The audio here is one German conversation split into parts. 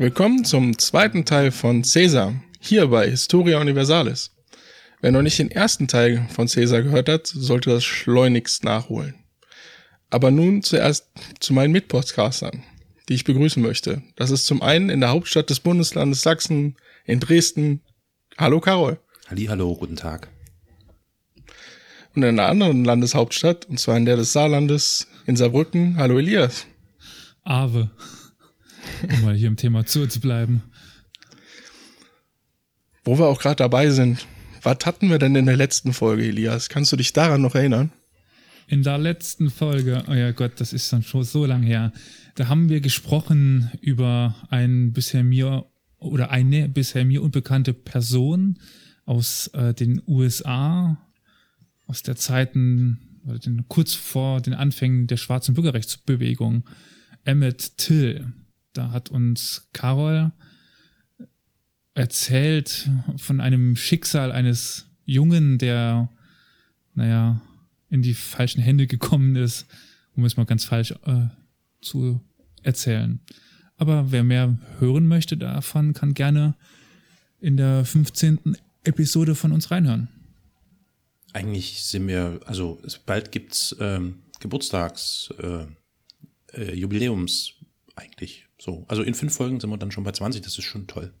Willkommen zum zweiten Teil von Caesar, hier bei Historia Universalis. Wer noch nicht den ersten Teil von Caesar gehört hat, sollte das schleunigst nachholen. Aber nun zuerst zu meinen Mitpodcastern, die ich begrüßen möchte. Das ist zum einen in der Hauptstadt des Bundeslandes Sachsen, in Dresden. Hallo Carol. Halli, hallo, guten Tag. Und in einer anderen Landeshauptstadt, und zwar in der des Saarlandes, in Saarbrücken. Hallo Elias. Ave um mal hier im Thema zu, zu bleiben. Wo wir auch gerade dabei sind, was hatten wir denn in der letzten Folge, Elias? Kannst du dich daran noch erinnern? In der letzten Folge, oh ja Gott, das ist dann schon so lang her. Da haben wir gesprochen über ein bisher mir oder eine bisher mir unbekannte Person aus äh, den USA, aus der Zeiten, oder den, kurz vor den Anfängen der schwarzen Bürgerrechtsbewegung, Emmett Till. Da hat uns Carol erzählt von einem Schicksal eines Jungen, der, naja, in die falschen Hände gekommen ist, um es mal ganz falsch äh, zu erzählen. Aber wer mehr hören möchte davon, kann gerne in der 15. Episode von uns reinhören. Eigentlich sind wir, also bald gibt's ähm, Geburtstags, äh, äh, Jubiläums eigentlich so, also in fünf Folgen sind wir dann schon bei 20, das ist schon toll.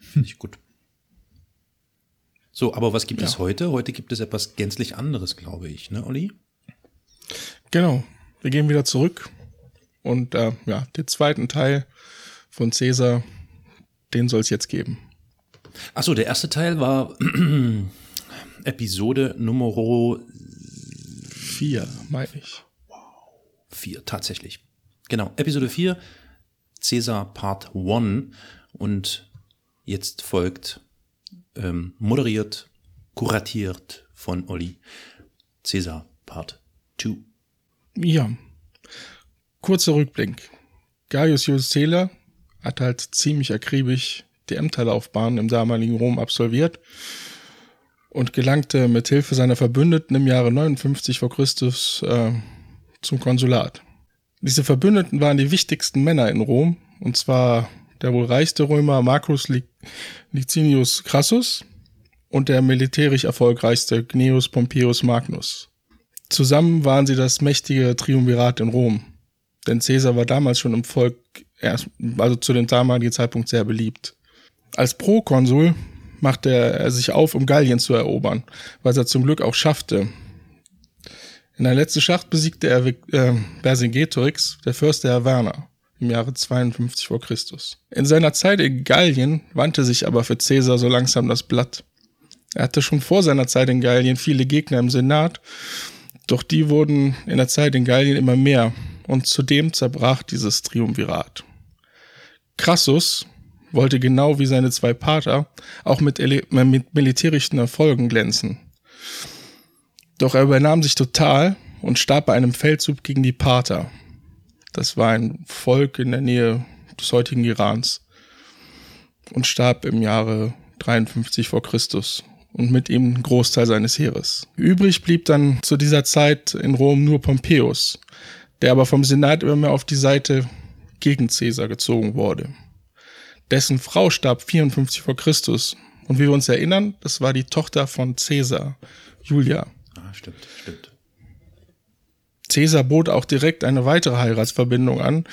Finde ich gut. So, aber was gibt ja. es heute? Heute gibt es etwas gänzlich anderes, glaube ich, ne, Olli? Genau. Wir gehen wieder zurück und äh, ja, den zweiten Teil von Caesar, den soll es jetzt geben. Achso, der erste Teil war Episode Nummer vier, meine ich. Wow. Vier, tatsächlich. Genau, Episode 4 Caesar Part 1 und jetzt folgt ähm, moderiert, kuratiert von Olli Caesar Part 2. Ja, kurzer Rückblick. Gaius Julius Caesar hat halt ziemlich akribisch die Ämterlaufbahn im damaligen Rom absolviert und gelangte mit Hilfe seiner Verbündeten im Jahre 59 vor Christus äh, zum Konsulat. Diese Verbündeten waren die wichtigsten Männer in Rom, und zwar der wohl reichste Römer Marcus Licinius Crassus und der militärisch erfolgreichste Gnaeus Pompeius Magnus. Zusammen waren sie das mächtige Triumvirat in Rom, denn Caesar war damals schon im Volk, also zu dem damaligen Zeitpunkt sehr beliebt. Als Prokonsul machte er sich auf, um Gallien zu erobern, was er zum Glück auch schaffte, in der letzten Schlacht besiegte er äh, Vercingetorix, der Fürst der Averna, im Jahre 52 vor Christus. In seiner Zeit in Gallien wandte sich aber für Caesar so langsam das Blatt. Er hatte schon vor seiner Zeit in Gallien viele Gegner im Senat, doch die wurden in der Zeit in Gallien immer mehr und zudem zerbrach dieses Triumvirat. Crassus wollte genau wie seine zwei Pater auch mit, mit militärischen Erfolgen glänzen. Doch er übernahm sich total und starb bei einem Feldzug gegen die Parther. Das war ein Volk in der Nähe des heutigen Irans und starb im Jahre 53 vor Christus und mit ihm ein Großteil seines Heeres. Übrig blieb dann zu dieser Zeit in Rom nur Pompeius, der aber vom Senat immer mehr auf die Seite gegen Caesar gezogen wurde. Dessen Frau starb 54 vor Christus und wie wir uns erinnern, das war die Tochter von Caesar, Julia stimmt, stimmt. Caesar bot auch direkt eine weitere Heiratsverbindung an,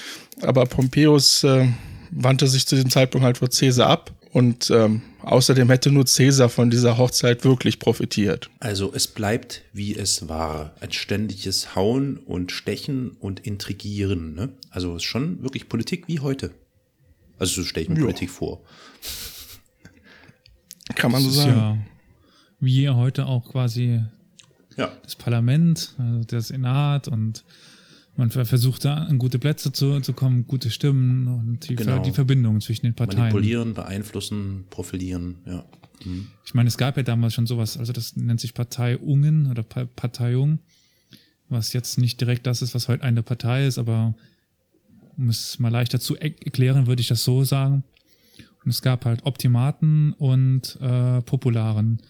aber Pompeius äh, wandte sich zu diesem Zeitpunkt halt vor Caesar ab und ähm, außerdem hätte nur Caesar von dieser Hochzeit wirklich profitiert. Also es bleibt, wie es war. Ein ständiges Hauen und Stechen und Intrigieren. Ne? Also es ist schon wirklich Politik wie heute. Also so stelle ich mir jo. Politik vor. Kann man so sagen. Ja, wie heute auch quasi ja. das Parlament, also der Senat und man versucht da an gute Plätze zu, zu kommen, gute Stimmen und die, genau. die Verbindungen zwischen den Parteien. Manipulieren, beeinflussen, profilieren, ja. Mhm. Ich meine, es gab ja damals schon sowas, also das nennt sich Parteiungen oder Parteiung, was jetzt nicht direkt das ist, was heute eine Partei ist, aber um es mal leichter zu erklären, würde ich das so sagen. Und es gab halt Optimaten und äh, Popularen.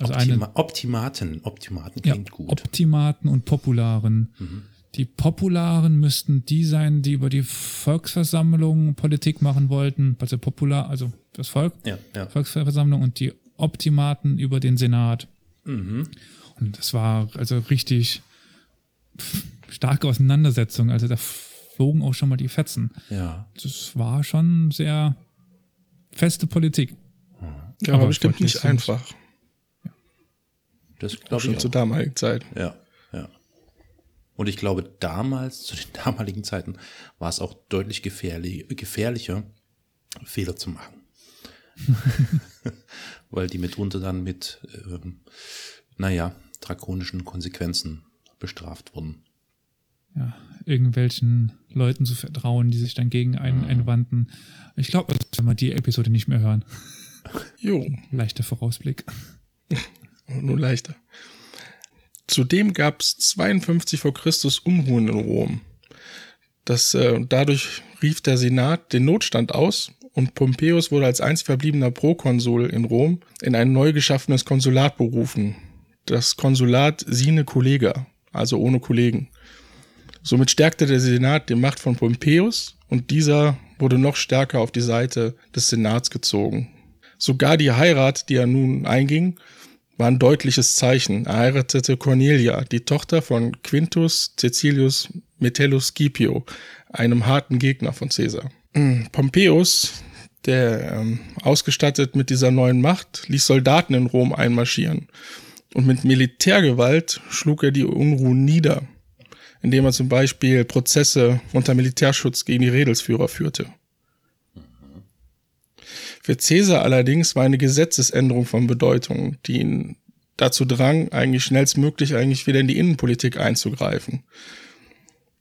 Also Optima eine, Optimaten, Optimaten klingt ja, gut. Optimaten und Popularen. Mhm. die Popularen müssten die sein, die über die Volksversammlung Politik machen wollten, also popular, also das Volk, Ja, ja. Volksversammlung und die Optimaten über den Senat. Und das war also richtig starke Auseinandersetzung. Also da flogen auch schon mal die Fetzen. Ja. Das war schon sehr feste Politik. Ja, Aber aber bestimmt nicht sind- einfach. Das glaube Schon ich zur auch. damaligen Zeit. Ja, ja. Und ich glaube, damals, zu den damaligen Zeiten, war es auch deutlich gefährlich, gefährlicher, Fehler zu machen. Weil die mitunter dann mit, ähm, naja, drakonischen Konsequenzen bestraft wurden. Ja, irgendwelchen Leuten zu vertrauen, die sich dann gegen einen einwandten. Ich glaube, wenn wir die Episode nicht mehr hören. Jo, Leichter Vorausblick. nur leichter. Zudem gab es 52 vor Christus Unruhen in Rom. Das, äh, dadurch rief der Senat den Notstand aus und Pompeius wurde als einzig verbliebener Prokonsul in Rom in ein neu geschaffenes Konsulat berufen. Das Konsulat Sine Collega, also ohne Kollegen. Somit stärkte der Senat die Macht von Pompeius und dieser wurde noch stärker auf die Seite des Senats gezogen. Sogar die Heirat, die er nun einging, war ein deutliches Zeichen. Er heiratete Cornelia, die Tochter von Quintus Cecilius Metellus Scipio, einem harten Gegner von Caesar. Mm, Pompeius, der ähm, ausgestattet mit dieser neuen Macht, ließ Soldaten in Rom einmarschieren. Und mit Militärgewalt schlug er die Unruhen nieder, indem er zum Beispiel Prozesse unter Militärschutz gegen die Redelsführer führte. Für Caesar allerdings war eine Gesetzesänderung von Bedeutung, die ihn dazu drang, eigentlich schnellstmöglich eigentlich wieder in die Innenpolitik einzugreifen.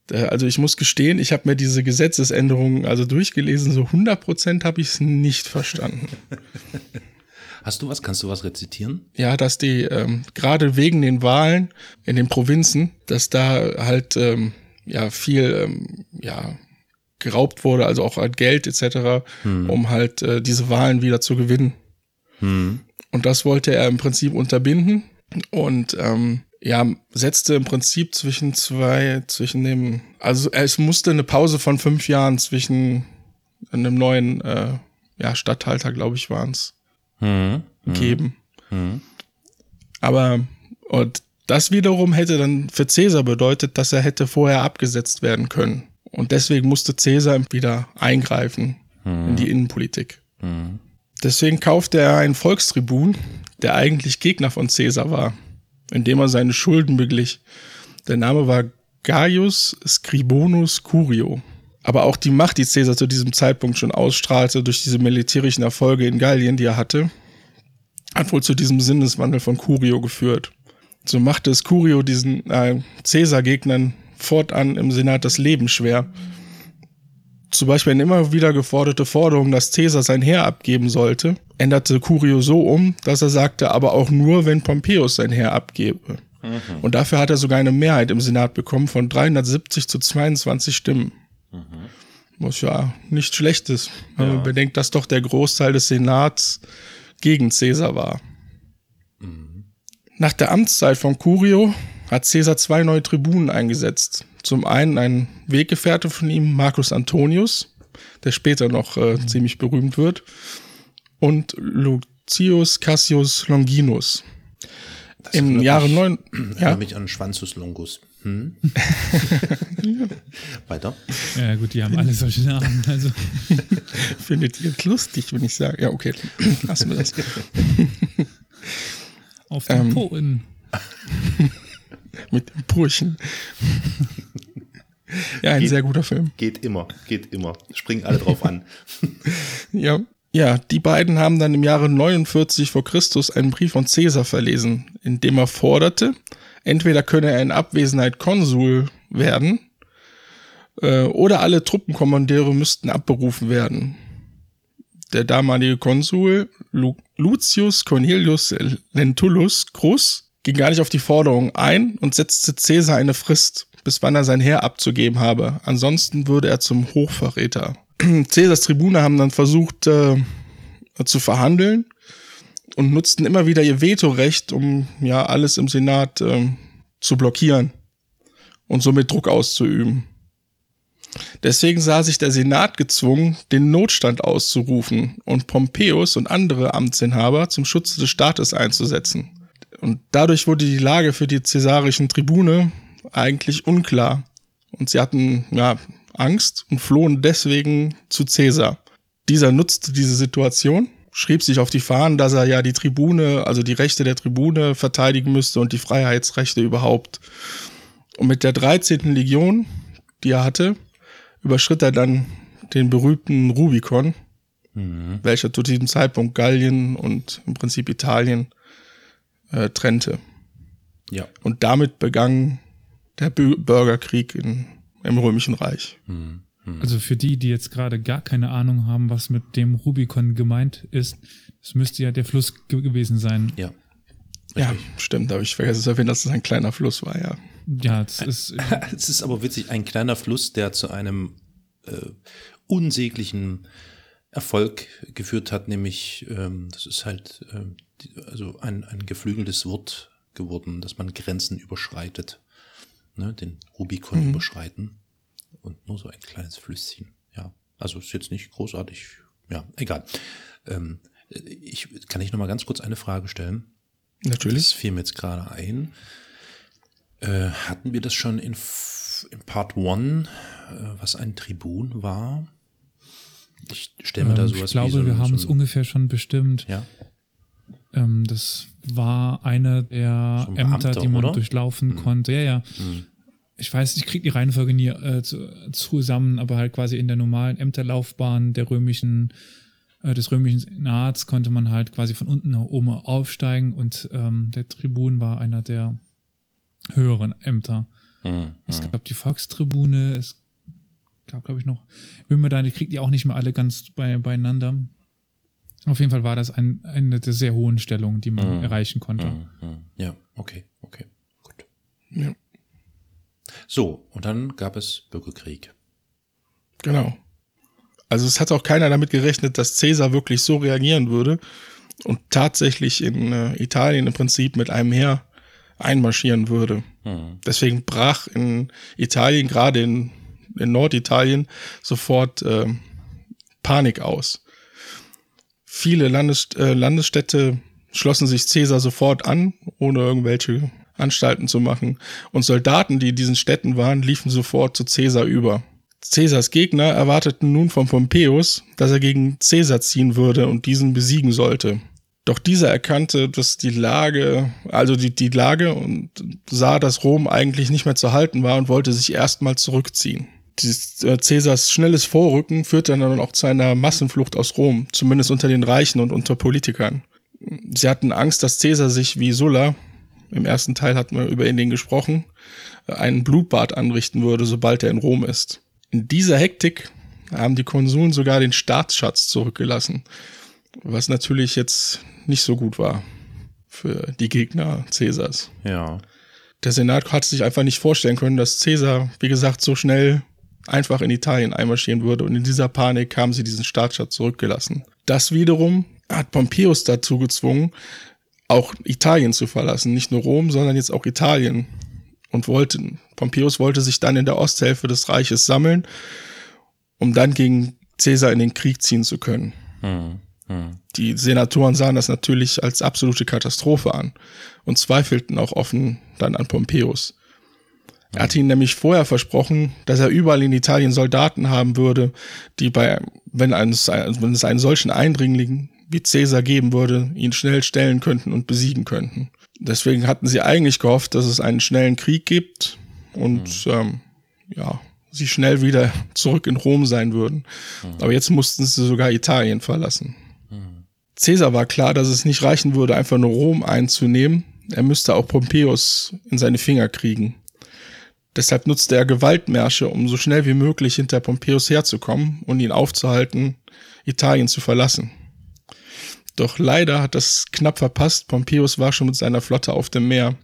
Äh, Also ich muss gestehen, ich habe mir diese Gesetzesänderungen also durchgelesen, so 100% habe ich es nicht verstanden. Hast du was? Kannst du was rezitieren? Ja, dass die ähm, gerade wegen den Wahlen in den Provinzen, dass da halt ähm, ja viel ähm, ja geraubt wurde, also auch halt Geld etc., um halt äh, diese Wahlen wieder zu gewinnen. Und das wollte er im Prinzip unterbinden und ähm, ja setzte im Prinzip zwischen zwei zwischen dem also es musste eine Pause von fünf Jahren zwischen einem neuen äh, ja Statthalter glaube ich waren es geben. Aber und das wiederum hätte dann für Caesar bedeutet, dass er hätte vorher abgesetzt werden können. Und deswegen musste Caesar wieder eingreifen in die Innenpolitik. Deswegen kaufte er einen Volkstribun, der eigentlich Gegner von Caesar war, indem er seine Schulden beglich. Der Name war Gaius Scribonus Curio. Aber auch die Macht, die Caesar zu diesem Zeitpunkt schon ausstrahlte durch diese militärischen Erfolge in Gallien, die er hatte, hat wohl zu diesem Sinneswandel von Curio geführt. So machte es Curio diesen äh, Caesar-Gegnern fortan im Senat das Leben schwer. Zum Beispiel eine immer wieder geforderte Forderung, dass Caesar sein Heer abgeben sollte, änderte Curio so um, dass er sagte, aber auch nur, wenn Pompeius sein Heer abgebe. Und dafür hat er sogar eine Mehrheit im Senat bekommen von 370 zu 22 Stimmen. Was ja nicht schlecht ist, wenn man bedenkt, dass doch der Großteil des Senats gegen Caesar war. Nach der Amtszeit von Curio hat Caesar zwei neue Tribunen eingesetzt. Zum einen ein Weggefährte von ihm, Marcus Antonius, der später noch äh, ziemlich berühmt wird, und Lucius Cassius Longinus. Im erinnert Jahre mich- neun, Erinnert ja, mich an Schwanzus Longus. Hm? Weiter. Ja, gut, die haben alle solche Namen. Also, findet ihr lustig, wenn ich sage, ja, okay, lassen wir das. auf Ähm. den Poen. Mit dem Purchen. ja, ein sehr guter Film. Geht immer, geht immer. Springen alle drauf an. Ja. Ja, die beiden haben dann im Jahre 49 vor Christus einen Brief von Caesar verlesen, in dem er forderte, entweder könne er in Abwesenheit Konsul werden, äh, oder alle Truppenkommandeure müssten abberufen werden. Der damalige Konsul Lu Lucius Cornelius Lentulus Crus ging gar nicht auf die Forderung ein und setzte Caesar eine Frist, bis wann er sein Heer abzugeben habe. Ansonsten würde er zum Hochverräter. Caesars Tribune haben dann versucht äh, zu verhandeln und nutzten immer wieder ihr Vetorecht, um ja alles im Senat ähm, zu blockieren. und somit Druck auszuüben. Deswegen sah sich der Senat gezwungen, den Notstand auszurufen und Pompeius und andere Amtsinhaber zum Schutze des Staates einzusetzen. Und dadurch wurde die Lage für die cäsarischen Tribune eigentlich unklar. Und sie hatten ja, Angst und flohen deswegen zu Cäsar. Dieser nutzte diese Situation, schrieb sich auf die Fahnen, dass er ja die Tribune, also die Rechte der Tribune verteidigen müsste und die Freiheitsrechte überhaupt. Und mit der 13. Legion, die er hatte, überschritt er dann den berühmten Rubikon, mhm. welcher zu diesem Zeitpunkt Gallien und im Prinzip Italien äh, trennte. Ja. Und damit begann der Bürgerkrieg in, im Römischen Reich. Mhm. mhm. Also für die, die jetzt gerade gar keine Ahnung haben, was mit dem Rubikon gemeint ist, es müsste ja der Fluss gewesen sein. Ja. Ja, stimmt, habe ich vergessen zu erwähnen, dass es ein kleiner Fluss war, ja. Ja, es ist. es ist aber witzig, ein kleiner Fluss, der zu einem äh, unsäglichen Erfolg geführt hat, nämlich ähm, das ist halt ähm, also ein, ein geflügeltes Wort geworden, dass man Grenzen überschreitet, ne, den Rubikon mhm. überschreiten und nur so ein kleines Flüsschen. Ja, also ist jetzt nicht großartig. Ja, egal. Ähm, ich kann ich noch mal ganz kurz eine Frage stellen. Natürlich. Das fiel mir jetzt gerade ein. Äh, hatten wir das schon in, in Part 1, äh, was ein Tribun war? Ich stelle mir ähm, da sowas Ich glaube, so, wir haben so es ungefähr schon bestimmt. Ja. Ähm, das war eine der Ämter, die man oder? durchlaufen mhm. konnte. Ja, ja. Mhm. Ich weiß, ich kriege die Reihenfolge nie äh, zu, zusammen, aber halt quasi in der normalen Ämterlaufbahn der römischen äh, des römischen Senats konnte man halt quasi von unten nach oben aufsteigen und ähm, der Tribun war einer der höheren Ämter. Mhm. Es gab die Volkstribune, es gab, glaube ich, noch, bin mir da, ich kriege die auch nicht mehr alle ganz bei, beieinander. Auf jeden Fall war das ein, eine der sehr hohen Stellungen, die man mhm. erreichen konnte. Mhm. Ja, okay, okay, gut. Ja. So, und dann gab es Bürgerkrieg. Genau. Also es hat auch keiner damit gerechnet, dass Caesar wirklich so reagieren würde und tatsächlich in äh, Italien im Prinzip mit einem Heer einmarschieren würde. Mhm. Deswegen brach in Italien, gerade in, in Norditalien, sofort äh, Panik aus. Viele Landes, äh, Landesstädte schlossen sich Caesar sofort an, ohne irgendwelche Anstalten zu machen. Und Soldaten, die in diesen Städten waren, liefen sofort zu Caesar über. Caesars Gegner erwarteten nun von Pompeius, dass er gegen Caesar ziehen würde und diesen besiegen sollte. Doch dieser erkannte, dass die Lage, also die, die Lage und sah, dass Rom eigentlich nicht mehr zu halten war und wollte sich erstmal zurückziehen. Dieses, äh, Caesars schnelles Vorrücken führte dann auch zu einer Massenflucht aus Rom, zumindest unter den Reichen und unter Politikern. Sie hatten Angst, dass Caesar sich wie Sulla, im ersten Teil hatten wir über ihn gesprochen, einen Blutbad anrichten würde, sobald er in Rom ist. In dieser Hektik haben die Konsuln sogar den Staatsschatz zurückgelassen, was natürlich jetzt nicht so gut war für die Gegner Cäsars. Ja. Der Senat hat sich einfach nicht vorstellen können, dass Cäsar, wie gesagt, so schnell einfach in Italien einmarschieren würde und in dieser Panik haben sie diesen Staatsstaat zurückgelassen. Das wiederum hat Pompeius dazu gezwungen, auch Italien zu verlassen, nicht nur Rom, sondern jetzt auch Italien und wollte Pompeius wollte sich dann in der Osthälfte des Reiches sammeln, um dann gegen Caesar in den Krieg ziehen zu können. Mhm. Die Senatoren sahen das natürlich als absolute Katastrophe an und zweifelten auch offen dann an Pompeius. Er hatte ihnen nämlich vorher versprochen, dass er überall in Italien Soldaten haben würde, die bei, wenn, eines, wenn es einen solchen Eindringling wie Caesar geben würde, ihn schnell stellen könnten und besiegen könnten. Deswegen hatten sie eigentlich gehofft, dass es einen schnellen Krieg gibt und mhm. ähm, ja, sie schnell wieder zurück in Rom sein würden. Mhm. Aber jetzt mussten sie sogar Italien verlassen. Caesar war klar, dass es nicht reichen würde, einfach nur Rom einzunehmen. Er müsste auch Pompeius in seine Finger kriegen. Deshalb nutzte er Gewaltmärsche, um so schnell wie möglich hinter Pompeius herzukommen und ihn aufzuhalten, Italien zu verlassen. Doch leider hat das knapp verpasst. Pompeius war schon mit seiner Flotte auf dem Meer.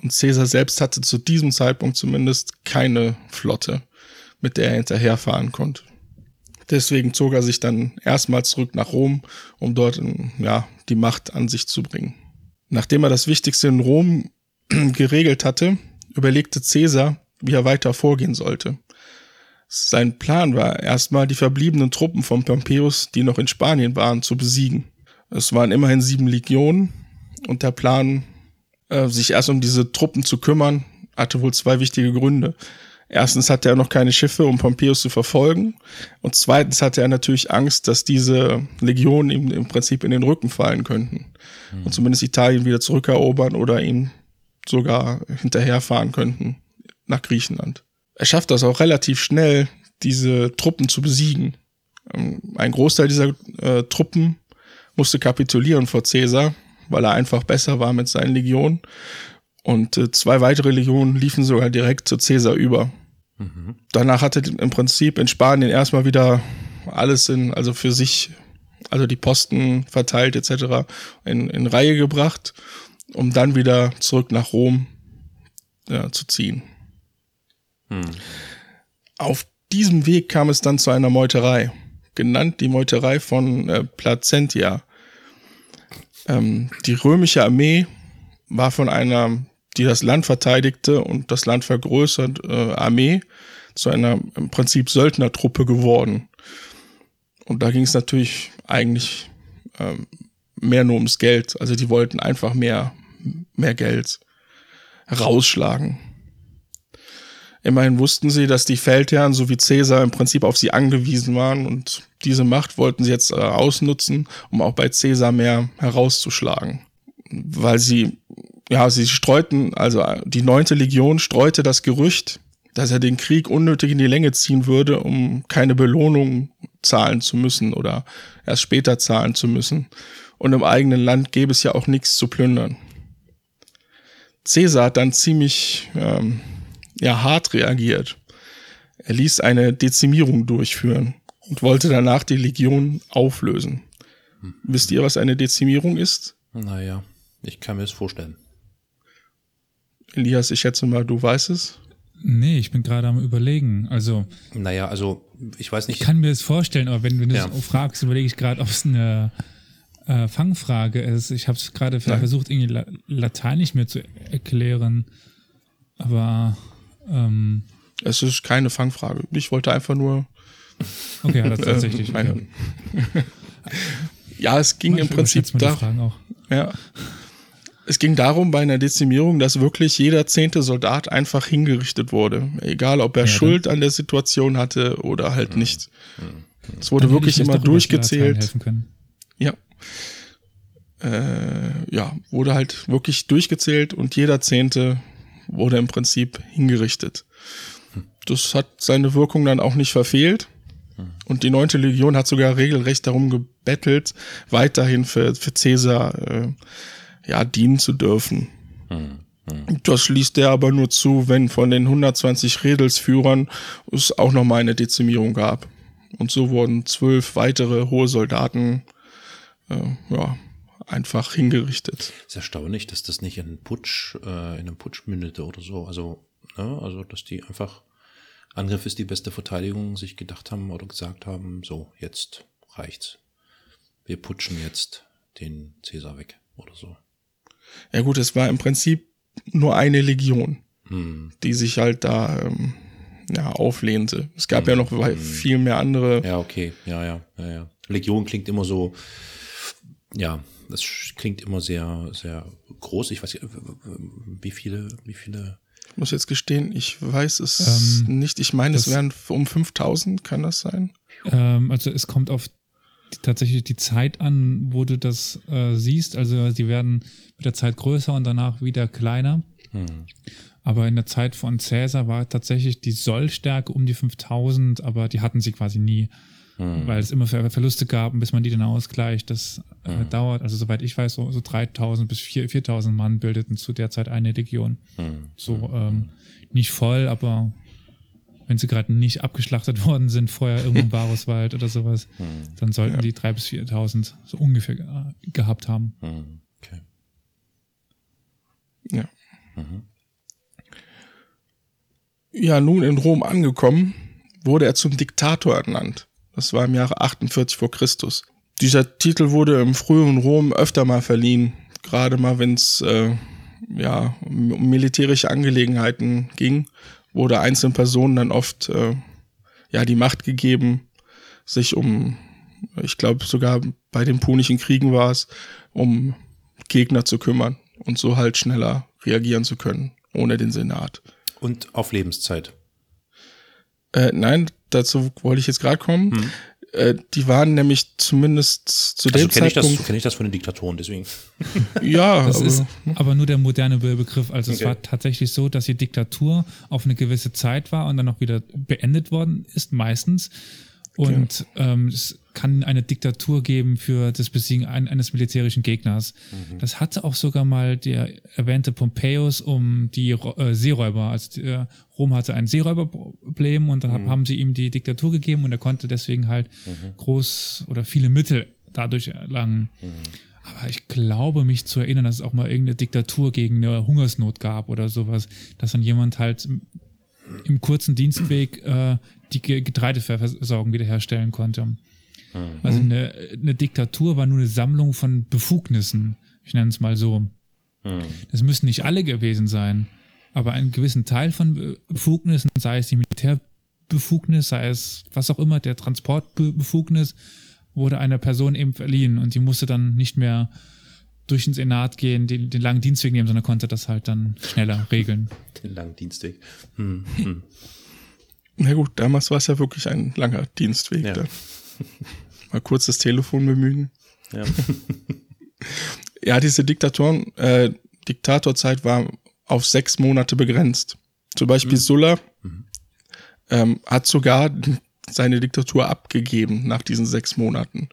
Und Caesar selbst hatte zu diesem Zeitpunkt zumindest keine Flotte, mit der er hinterherfahren konnte. Deswegen zog er sich dann erstmal zurück nach Rom, um dort ja, die Macht an sich zu bringen. Nachdem er das Wichtigste in Rom geregelt hatte, überlegte Caesar, wie er weiter vorgehen sollte. Sein Plan war erstmal die verbliebenen Truppen von Pompeius, die noch in Spanien waren, zu besiegen. Es waren immerhin sieben Legionen und der Plan, äh, sich erst um diese Truppen zu kümmern, hatte wohl zwei wichtige Gründe. Erstens hatte er noch keine Schiffe, um Pompeius zu verfolgen. Und zweitens hatte er natürlich Angst, dass diese Legionen ihm im Prinzip in den Rücken fallen könnten. Mhm. Und zumindest Italien wieder zurückerobern oder ihm sogar hinterherfahren könnten nach Griechenland. Er schafft das auch relativ schnell, diese Truppen zu besiegen. Ähm, ein Großteil dieser äh, Truppen musste kapitulieren vor Caesar, weil er einfach besser war mit seinen Legionen. Und äh, zwei weitere Legionen liefen sogar direkt zu Caesar über. Mhm. Danach hatte im Prinzip in Spanien erstmal wieder alles in, also für sich, also die Posten verteilt etc. in, in Reihe gebracht, um dann wieder zurück nach Rom ja, zu ziehen. Mhm. Auf diesem Weg kam es dann zu einer Meuterei, genannt die Meuterei von äh, Placentia. Ähm, die römische Armee war von einer, die das Land verteidigte und das Land vergrößert, äh, Armee zu einer im Prinzip Söldnertruppe geworden. Und da ging es natürlich eigentlich ähm, mehr nur ums Geld. Also die wollten einfach mehr, mehr Geld rausschlagen. Immerhin wussten sie, dass die Feldherren sowie Caesar im Prinzip auf sie angewiesen waren und diese Macht wollten sie jetzt äh, ausnutzen, um auch bei Caesar mehr herauszuschlagen. Weil sie, ja, sie streuten, also die neunte Legion streute das Gerücht, dass er den Krieg unnötig in die Länge ziehen würde, um keine Belohnung zahlen zu müssen oder erst später zahlen zu müssen. Und im eigenen Land gäbe es ja auch nichts zu plündern. Caesar hat dann ziemlich ähm, ja, hart reagiert. Er ließ eine Dezimierung durchführen und wollte danach die Legion auflösen. Hm. Wisst ihr, was eine Dezimierung ist? Naja, ich kann mir das vorstellen. Elias, ich schätze mal, du weißt es. Nee, ich bin gerade am überlegen. Also. Naja, also, ich weiß nicht. Ich kann mir das vorstellen, aber wenn, wenn du ja. das fragst, überlege ich gerade, ob es eine äh, Fangfrage ist. Ich habe es gerade versucht, irgendwie lateinisch mir zu erklären. Aber ähm, es ist keine Fangfrage. Ich wollte einfach nur. Okay, ja, das äh, tatsächlich. Äh, ja, es ging Manchmal im Prinzip darum. Ja. Es ging darum bei einer Dezimierung, dass wirklich jeder zehnte Soldat einfach hingerichtet wurde. Egal, ob er ja, Schuld an der Situation hatte oder halt nicht. Es wurde wirklich immer durchgezählt. Äh, ja, wurde halt wirklich durchgezählt und jeder Zehnte wurde im Prinzip hingerichtet. Das hat seine Wirkung dann auch nicht verfehlt. Und die neunte Legion hat sogar regelrecht darum gebettelt, weiterhin für, für Caesar äh, ja, dienen zu dürfen. Das schließt er aber nur zu, wenn von den 120 Redelsführern es auch nochmal eine Dezimierung gab. Und so wurden zwölf weitere hohe Soldaten äh, ja, einfach hingerichtet. Ist erstaunlich, dass das nicht in einen Putsch, äh, in einem Putsch mündete oder so. Also, ne, also dass die einfach Angriff ist die beste Verteidigung, sich gedacht haben oder gesagt haben, so, jetzt reicht's. Wir putschen jetzt den Cäsar weg oder so. Ja gut, es war im Prinzip nur eine Legion, hm. die sich halt da ähm, ja, auflehnte. Es gab hm. ja noch hm. viel mehr andere. Ja, okay, ja, ja, ja, ja. Legion klingt immer so, ja, das klingt immer sehr, sehr groß. Ich weiß nicht, wie viele, wie viele. Ich muss jetzt gestehen, ich weiß es ähm, nicht. Ich meine, es wären um 5000, kann das sein? Ähm, also es kommt auf die, tatsächlich die Zeit an, wo du das äh, siehst. Also die werden mit der Zeit größer und danach wieder kleiner. Hm. Aber in der Zeit von Cäsar war tatsächlich die Sollstärke um die 5000, aber die hatten sie quasi nie mhm. weil es immer Verluste gab, bis man die dann ausgleicht. Das äh, mhm. dauert, also soweit ich weiß, so, so 3000 bis 4000 Mann bildeten zu der Zeit eine Legion. Mhm. So ähm, nicht voll, aber wenn sie gerade nicht abgeschlachtet worden sind, vorher irgendwo im Baruswald oder sowas, mhm. dann sollten ja. die 3.000 bis 4.000 so ungefähr ge gehabt haben. Mhm. Okay. Ja. Mhm. Ja, nun in Rom angekommen, wurde er zum Diktator ernannt. Das war im Jahre 48 vor Christus. Dieser Titel wurde im frühen Rom öfter mal verliehen, gerade mal wenn es äh, ja, um militärische Angelegenheiten ging, wurde einzelnen Personen dann oft äh, ja die Macht gegeben, sich um, ich glaube sogar bei den Punischen Kriegen war es, um Gegner zu kümmern und so halt schneller reagieren zu können, ohne den Senat. Und auf Lebenszeit. Äh, nein, dazu wollte ich jetzt gerade kommen. Hm. Äh, die waren nämlich zumindest zu Also dem kenne ich, das- Zeitpunkt. kenn ich das von den Diktatoren, deswegen. ja, Das aber, ist aber nur der moderne Be- Begriff. Also es Okay. war tatsächlich so, dass die Diktatur auf eine gewisse Zeit war und dann auch wieder beendet worden ist, meistens. Und ähm, es kann eine Diktatur geben für das Besiegen ein, eines militärischen Gegners. Das hatte auch sogar mal der erwähnte Pompeius um die äh, Seeräuber. Also äh, Rom hatte ein Seeräuberproblem und dann hab- haben sie ihm die Diktatur gegeben und er konnte deswegen halt groß oder viele Mittel dadurch erlangen. Aber ich glaube, mich zu erinnern, dass es auch mal irgendeine Diktatur gegen eine Hungersnot gab oder sowas, dass dann jemand halt im, kurzen Dienstweg äh, die Ge- Getreideversorgung wiederherstellen konnte. Also eine, eine Diktatur war nur eine Sammlung von Befugnissen. Ich nenne es mal so. Das müssen nicht alle gewesen sein, aber einen gewissen Teil von Be- Befugnissen, sei es die Militärbefugnis, sei es was auch immer, der Transportbefugnis, wurde einer Person eben verliehen und die musste dann nicht mehr durch den Senat gehen, den, den langen Dienstweg nehmen, sondern konnte das halt dann schneller regeln. Den langen Dienstweg. Hm, hm. na gut, damals war es ja wirklich ein langer Dienstweg. Ja. Mal kurz das Telefon bemühen. Ja. Ja, diese Diktatoren, äh, Diktatorzeit war auf sechs Monate begrenzt. Zum Beispiel Sulla ähm, hat sogar seine Diktatur abgegeben nach diesen sechs Monaten.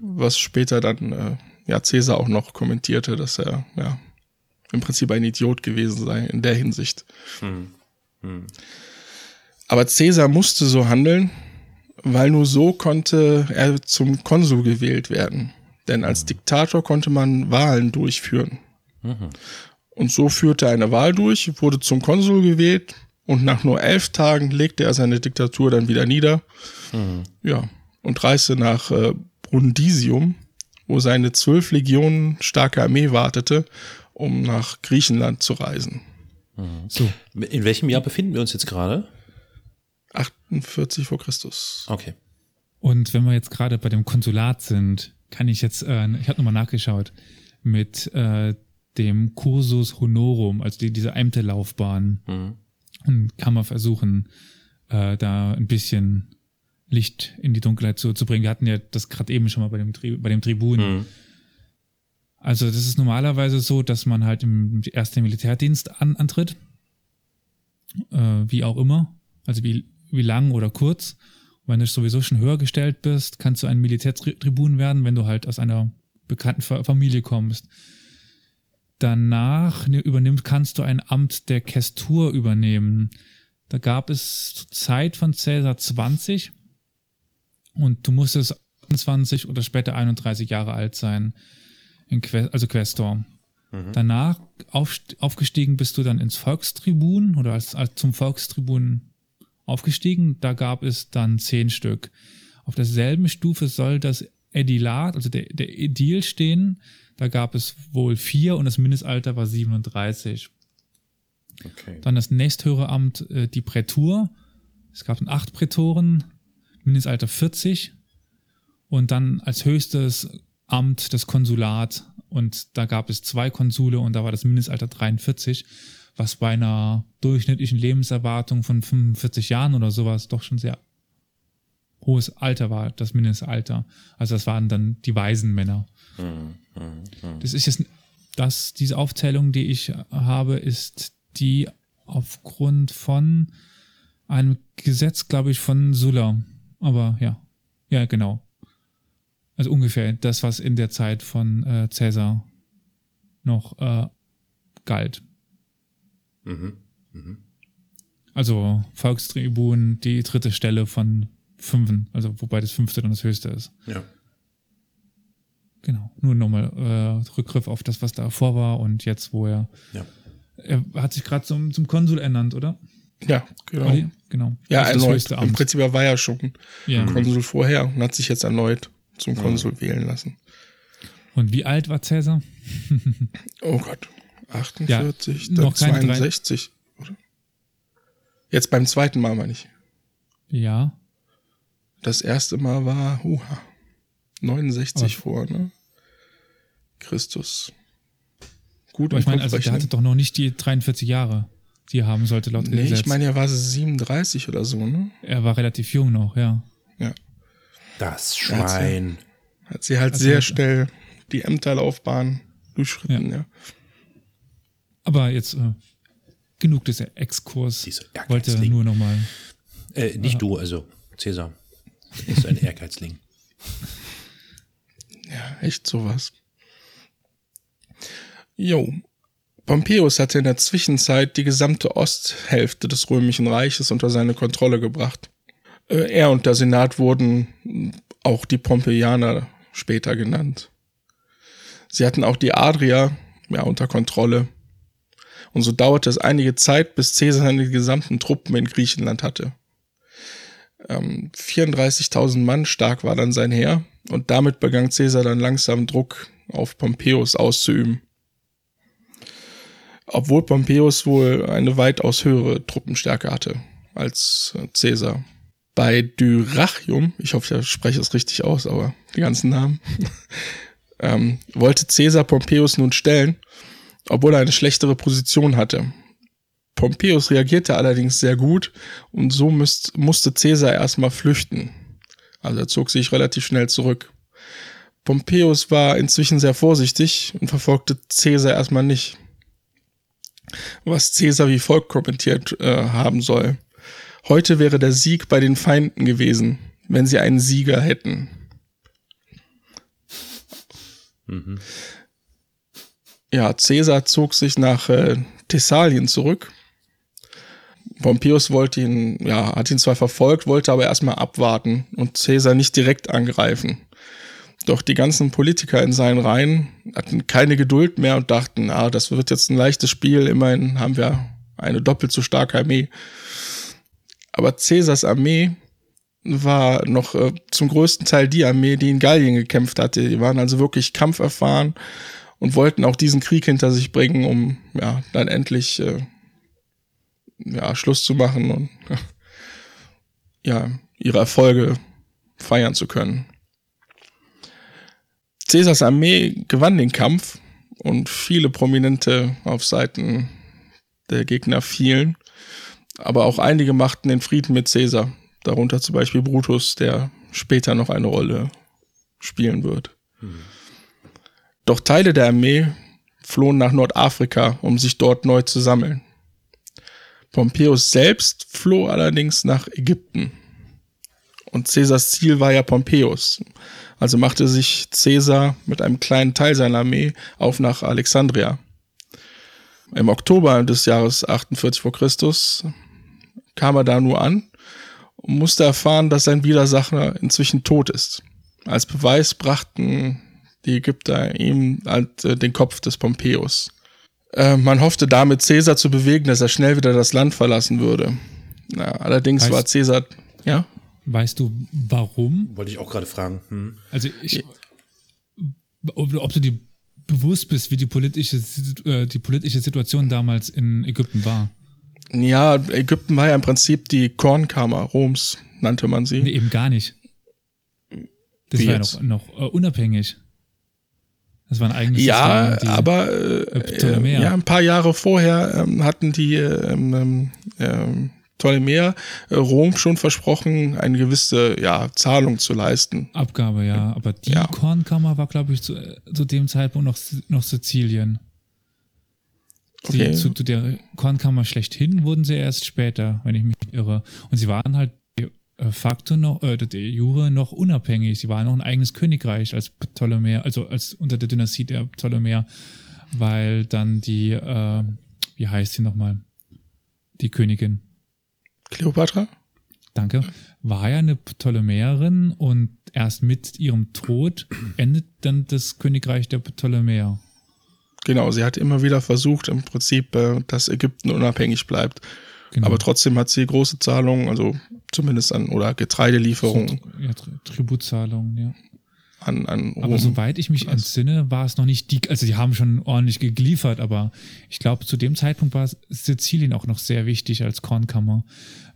Was später dann äh, ja Caesar auch noch kommentierte, dass er ja im Prinzip ein Idiot gewesen sei in der Hinsicht. Aber Caesar musste so handeln, weil nur so konnte er zum Konsul gewählt werden. Denn als Diktator konnte man Wahlen durchführen. Und so führte er eine Wahl durch, wurde zum Konsul gewählt und nach nur elf Tagen legte er seine Diktatur dann wieder nieder. Ja, und reiste nach äh, Brundisium, wo seine zwölf Legionen starke Armee wartete, um nach Griechenland zu reisen. So, In welchem Jahr befinden wir uns jetzt gerade? 48 vor Christus. Okay. Und wenn wir jetzt gerade bei dem Konsulat sind, kann ich jetzt, äh, ich habe nochmal nachgeschaut, mit äh, dem Cursus Honorum, also die, diese Ämterlaufbahn, und kann man versuchen, äh, da ein bisschen Licht in die Dunkelheit zu, zu bringen. Wir hatten ja das gerade eben schon mal bei dem, Tri bei dem Tribun. Also das ist normalerweise so, dass man halt im ersten Militärdienst an, antritt, äh, wie auch immer, also wie, wie lang oder kurz. Und wenn du sowieso schon höher gestellt bist, kannst du ein Militärtribun werden, wenn du halt aus einer bekannten Fa- Familie kommst. Danach ne- übernimmst, kannst du ein Amt der Kästur übernehmen. Da gab es zur Zeit von Cäsar 20 und du musstest 20 oder später 31 Jahre alt sein, in Que also Questor. Danach aufst- aufgestiegen bist du dann ins Volkstribun oder als, als zum Volkstribun aufgestiegen. Da gab es dann zehn Stück. Auf derselben Stufe soll das Ädilat, also der, der Ädil stehen. Da gab es wohl vier und das Mindestalter war 37. Okay. Dann das nächsthöhere Amt, äh, die Prätur. Es gab acht Prätoren, Mindestalter 40. Und dann als höchstes Amt das Konsulat. Und da gab es zwei Konsule und da war das Mindestalter 43, was bei einer durchschnittlichen Lebenserwartung von 45 Jahren oder sowas doch schon sehr hohes Alter war, das Mindestalter. Also das waren dann die weisen Männer. Das ist jetzt, das, diese Aufzählung, die ich habe, ist die aufgrund von einem Gesetz, glaube ich, von Sulla. Aber ja, ja, genau. Also ungefähr das, was in der Zeit von äh, Cäsar noch äh, galt. Also Volkstribun, die dritte Stelle von fünfen, also wobei das fünfte dann das höchste ist. Ja. Genau. Nur nochmal äh, Rückgriff auf das, was davor war und jetzt, wo er. Ja. Er hat sich gerade zum, zum Konsul ernannt, oder? Ja, genau. Olli? Genau. Ja, erneut. Im. Prinzip war er ja schon Ja. Konsul vorher und hat sich jetzt erneut zum Konsul wählen lassen. Und wie alt war Cäsar? Oh Gott. 48, Ja, dann noch keine drei- 62. Oder? Jetzt beim zweiten Mal meine ich. Ja. Das erste Mal war, huha, 69 Aber- vor, ne? Christus. Gut Aber ich meine, also der hatte doch noch nicht die 43 Jahre, die er haben sollte laut Nee, Gesetz. ich meine, er war 37 oder so, ne? er war relativ jung noch, ja. Ja. Das Schwein. Hat sie halt Also sehr hat- schnell die Ämterlaufbahn durchschritten, ja. Aber jetzt äh, genug dieser Exkurs. Dieser Wollte nur noch mal. Äh, nicht du, also Cäsar. Ist ein Ehrgeizling. Ja, echt sowas. Jo. Pompeius hatte in der Zwischenzeit die gesamte Osthälfte des Römischen Reiches unter seine Kontrolle gebracht. Äh, Er und der Senat wurden auch die Pompeianer später genannt. Sie hatten auch die Adria ja, unter Kontrolle. Und so dauerte es einige Zeit, bis Caesar seine gesamten Truppen in Griechenland hatte. Ähm, 34.000 Mann stark war dann sein Heer und damit begann Caesar dann langsam Druck auf Pompeius auszuüben. Obwohl Pompeius wohl eine weitaus höhere Truppenstärke hatte als äh, Caesar. Bei Dyrrhachium, ich hoffe, ich spreche es richtig aus, aber die ganzen Namen, ähm, wollte Caesar Pompeius nun stellen, obwohl er eine schlechtere Position hatte. Pompeius reagierte allerdings sehr gut und so müsst, musste Caesar erstmal flüchten. Also er zog sich relativ schnell zurück. Pompeius war inzwischen sehr vorsichtig und verfolgte Caesar erstmal nicht. Was Caesar wie folgt kommentiert äh, haben soll. Heute wäre der Sieg bei den Feinden gewesen, wenn sie einen Sieger hätten. Ja, Caesar zog sich nach äh, Thessalien zurück. Pompeius wollte ihn, ja, hat ihn zwar verfolgt, wollte aber erstmal abwarten und Caesar nicht direkt angreifen. Doch die ganzen Politiker in seinen Reihen hatten keine Geduld mehr und dachten, ah, das wird jetzt ein leichtes Spiel, immerhin haben wir eine doppelt so starke Armee. Aber Caesars Armee war noch äh, zum größten Teil die Armee, die in Gallien gekämpft hatte. Die waren also wirklich kampferfahren und wollten auch diesen Krieg hinter sich bringen, um ja dann endlich äh, ja, Schluss zu machen und ja, ihre Erfolge feiern zu können. Caesars Armee gewann den Kampf und viele Prominente auf Seiten der Gegner fielen, aber auch einige machten den Frieden mit Caesar, darunter zum Beispiel Brutus, der später noch eine Rolle spielen wird. Doch Teile der Armee flohen nach Nordafrika, um sich dort neu zu sammeln. Pompeius selbst floh allerdings nach Ägypten. Und Caesars Ziel war ja Pompeius. Also machte sich Caesar mit einem kleinen Teil seiner Armee auf nach Alexandria. Im Oktober des Jahres 48 vor Christus kam er da nur an und musste erfahren, dass sein Widersacher inzwischen tot ist. Als Beweis brachten die Ägypter ihm halt, äh, den Kopf des Pompeius. Äh, man hoffte damit Caesar zu bewegen, dass er schnell wieder das Land verlassen würde. Na, allerdings Heißt- war Caesar, ja, Weißt du, warum? Wollte ich auch gerade fragen. Hm. Also ich, ob, ob du dir bewusst bist, wie die politische, äh, die politische Situation damals in Ägypten war. ja, Ägypten war ja im Prinzip die Kornkammer Roms, nannte man sie. Nee, eben gar nicht. Das Wie war ja jetzt? noch, noch äh, unabhängig. Das waren eigentlich Ja, die, aber äh, äh, äh, ja, ein paar Jahre vorher ähm, hatten die ähm, ähm, ähm, Ptolemäer äh, Rom schon versprochen, eine gewisse ja, Zahlung zu leisten. Abgabe, ja. Aber die Ja. Kornkammer war, glaube ich, zu, zu dem Zeitpunkt noch, noch Sizilien. Die, Okay. zu, zu der Kornkammer schlechthin wurden sie erst später, wenn ich mich irre. Und sie waren halt de äh, facto noch, äh, de jure noch unabhängig. Sie waren noch ein eigenes Königreich als Ptolemäer, also als unter der Dynastie der Ptolemäer, weil dann die, äh, wie heißt sie nochmal? Die Königin. Kleopatra? Danke. War ja eine Ptolemäerin und erst mit ihrem Tod endet dann das Königreich der Ptolemäer. Genau, sie hat immer wieder versucht, im Prinzip, äh, dass Ägypten unabhängig bleibt. Genau. Aber trotzdem hat sie große Zahlungen, also zumindest an, oder Getreidelieferungen ja, Tri- Tributzahlungen, ja. An, an Rom. Aber soweit ich mich entsinne, war es noch nicht die, also die haben schon ordentlich geliefert, aber ich glaube, zu dem Zeitpunkt war Sizilien auch noch sehr wichtig als Kornkammer,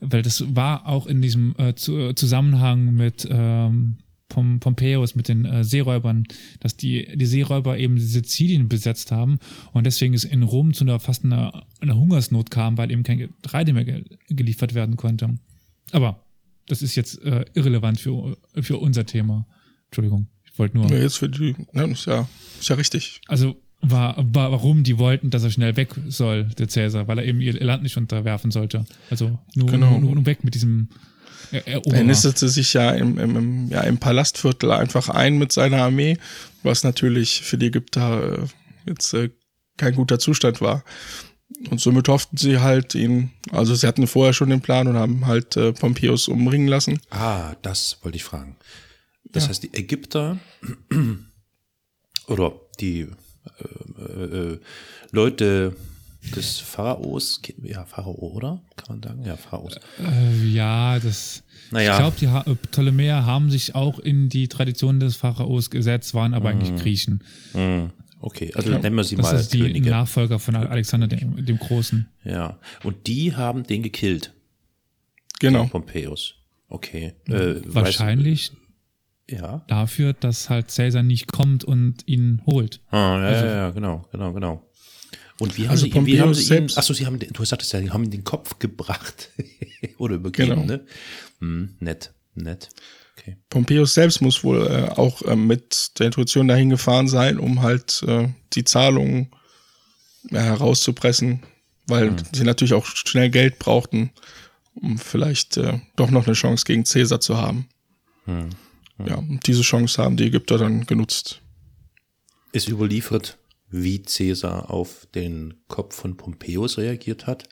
weil das war auch in diesem äh, zu, Zusammenhang mit ähm, Pom Pompeius, mit den äh, Seeräubern, dass die, die Seeräuber eben Sizilien besetzt haben und deswegen es in Rom zu einer fast einer, einer Hungersnot kam, weil eben kein Getreide mehr ge geliefert werden konnte. Aber das ist jetzt äh, irrelevant für, für unser Thema. Entschuldigung, wollte nur. Ja, jetzt für die, ja, ist ja, ist ja richtig. Also war, war, warum die wollten, dass er schnell weg soll, der Cäsar, weil er eben ihr Land nicht unterwerfen sollte. Also nur, Genau. nur, nur weg mit diesem Er Eroberer. Er nistete sich ja im, im, im, ja im Palastviertel einfach ein mit seiner Armee, was natürlich für die Ägypter äh, jetzt äh, kein guter Zustand war. Und somit hofften sie halt ihn, also sie hatten vorher schon den Plan und haben halt äh, Pompeius umbringen lassen. Ah, das wollte ich fragen. Das Ja. heißt, die Ägypter oder die äh, äh, Leute des Pharaos, ja, Pharao, oder? Kann man sagen? Ja, Pharaos. Äh, ja, das. Naja. Ich glaube, die ha äh, Ptolemäer haben sich auch in die Tradition des Pharaos gesetzt, waren aber eigentlich Griechen. Hm, Okay, also Ja, nennen wir sie Das mal ist die Könige. Nachfolger von Alexander dem, dem Großen. Ja, und die haben den gekillt, Genau. Pompeius. Okay. Äh, Wahrscheinlich Weißt, ja. dafür, dass halt Caesar nicht kommt und ihn holt. Ah, ja, ja, ja, genau, genau, genau. Und wie haben Also sie ihn, wie haben sie ihn, selbst- achso, sie haben, den- du sagtest ja, die haben ihn den Kopf gebracht. Oder übergeben, Genau. ne? Hm, nett, nett. Okay. Pompeius selbst muss wohl äh, auch äh, mit der Intuition dahin gefahren sein, um halt äh, die Zahlungen ja, herauszupressen, weil sie natürlich auch schnell Geld brauchten, um vielleicht äh, doch noch eine Chance gegen Caesar zu haben. Ja, und diese Chance haben die Ägypter dann genutzt. Ist überliefert, wie Caesar auf den Kopf von Pompeius reagiert hat?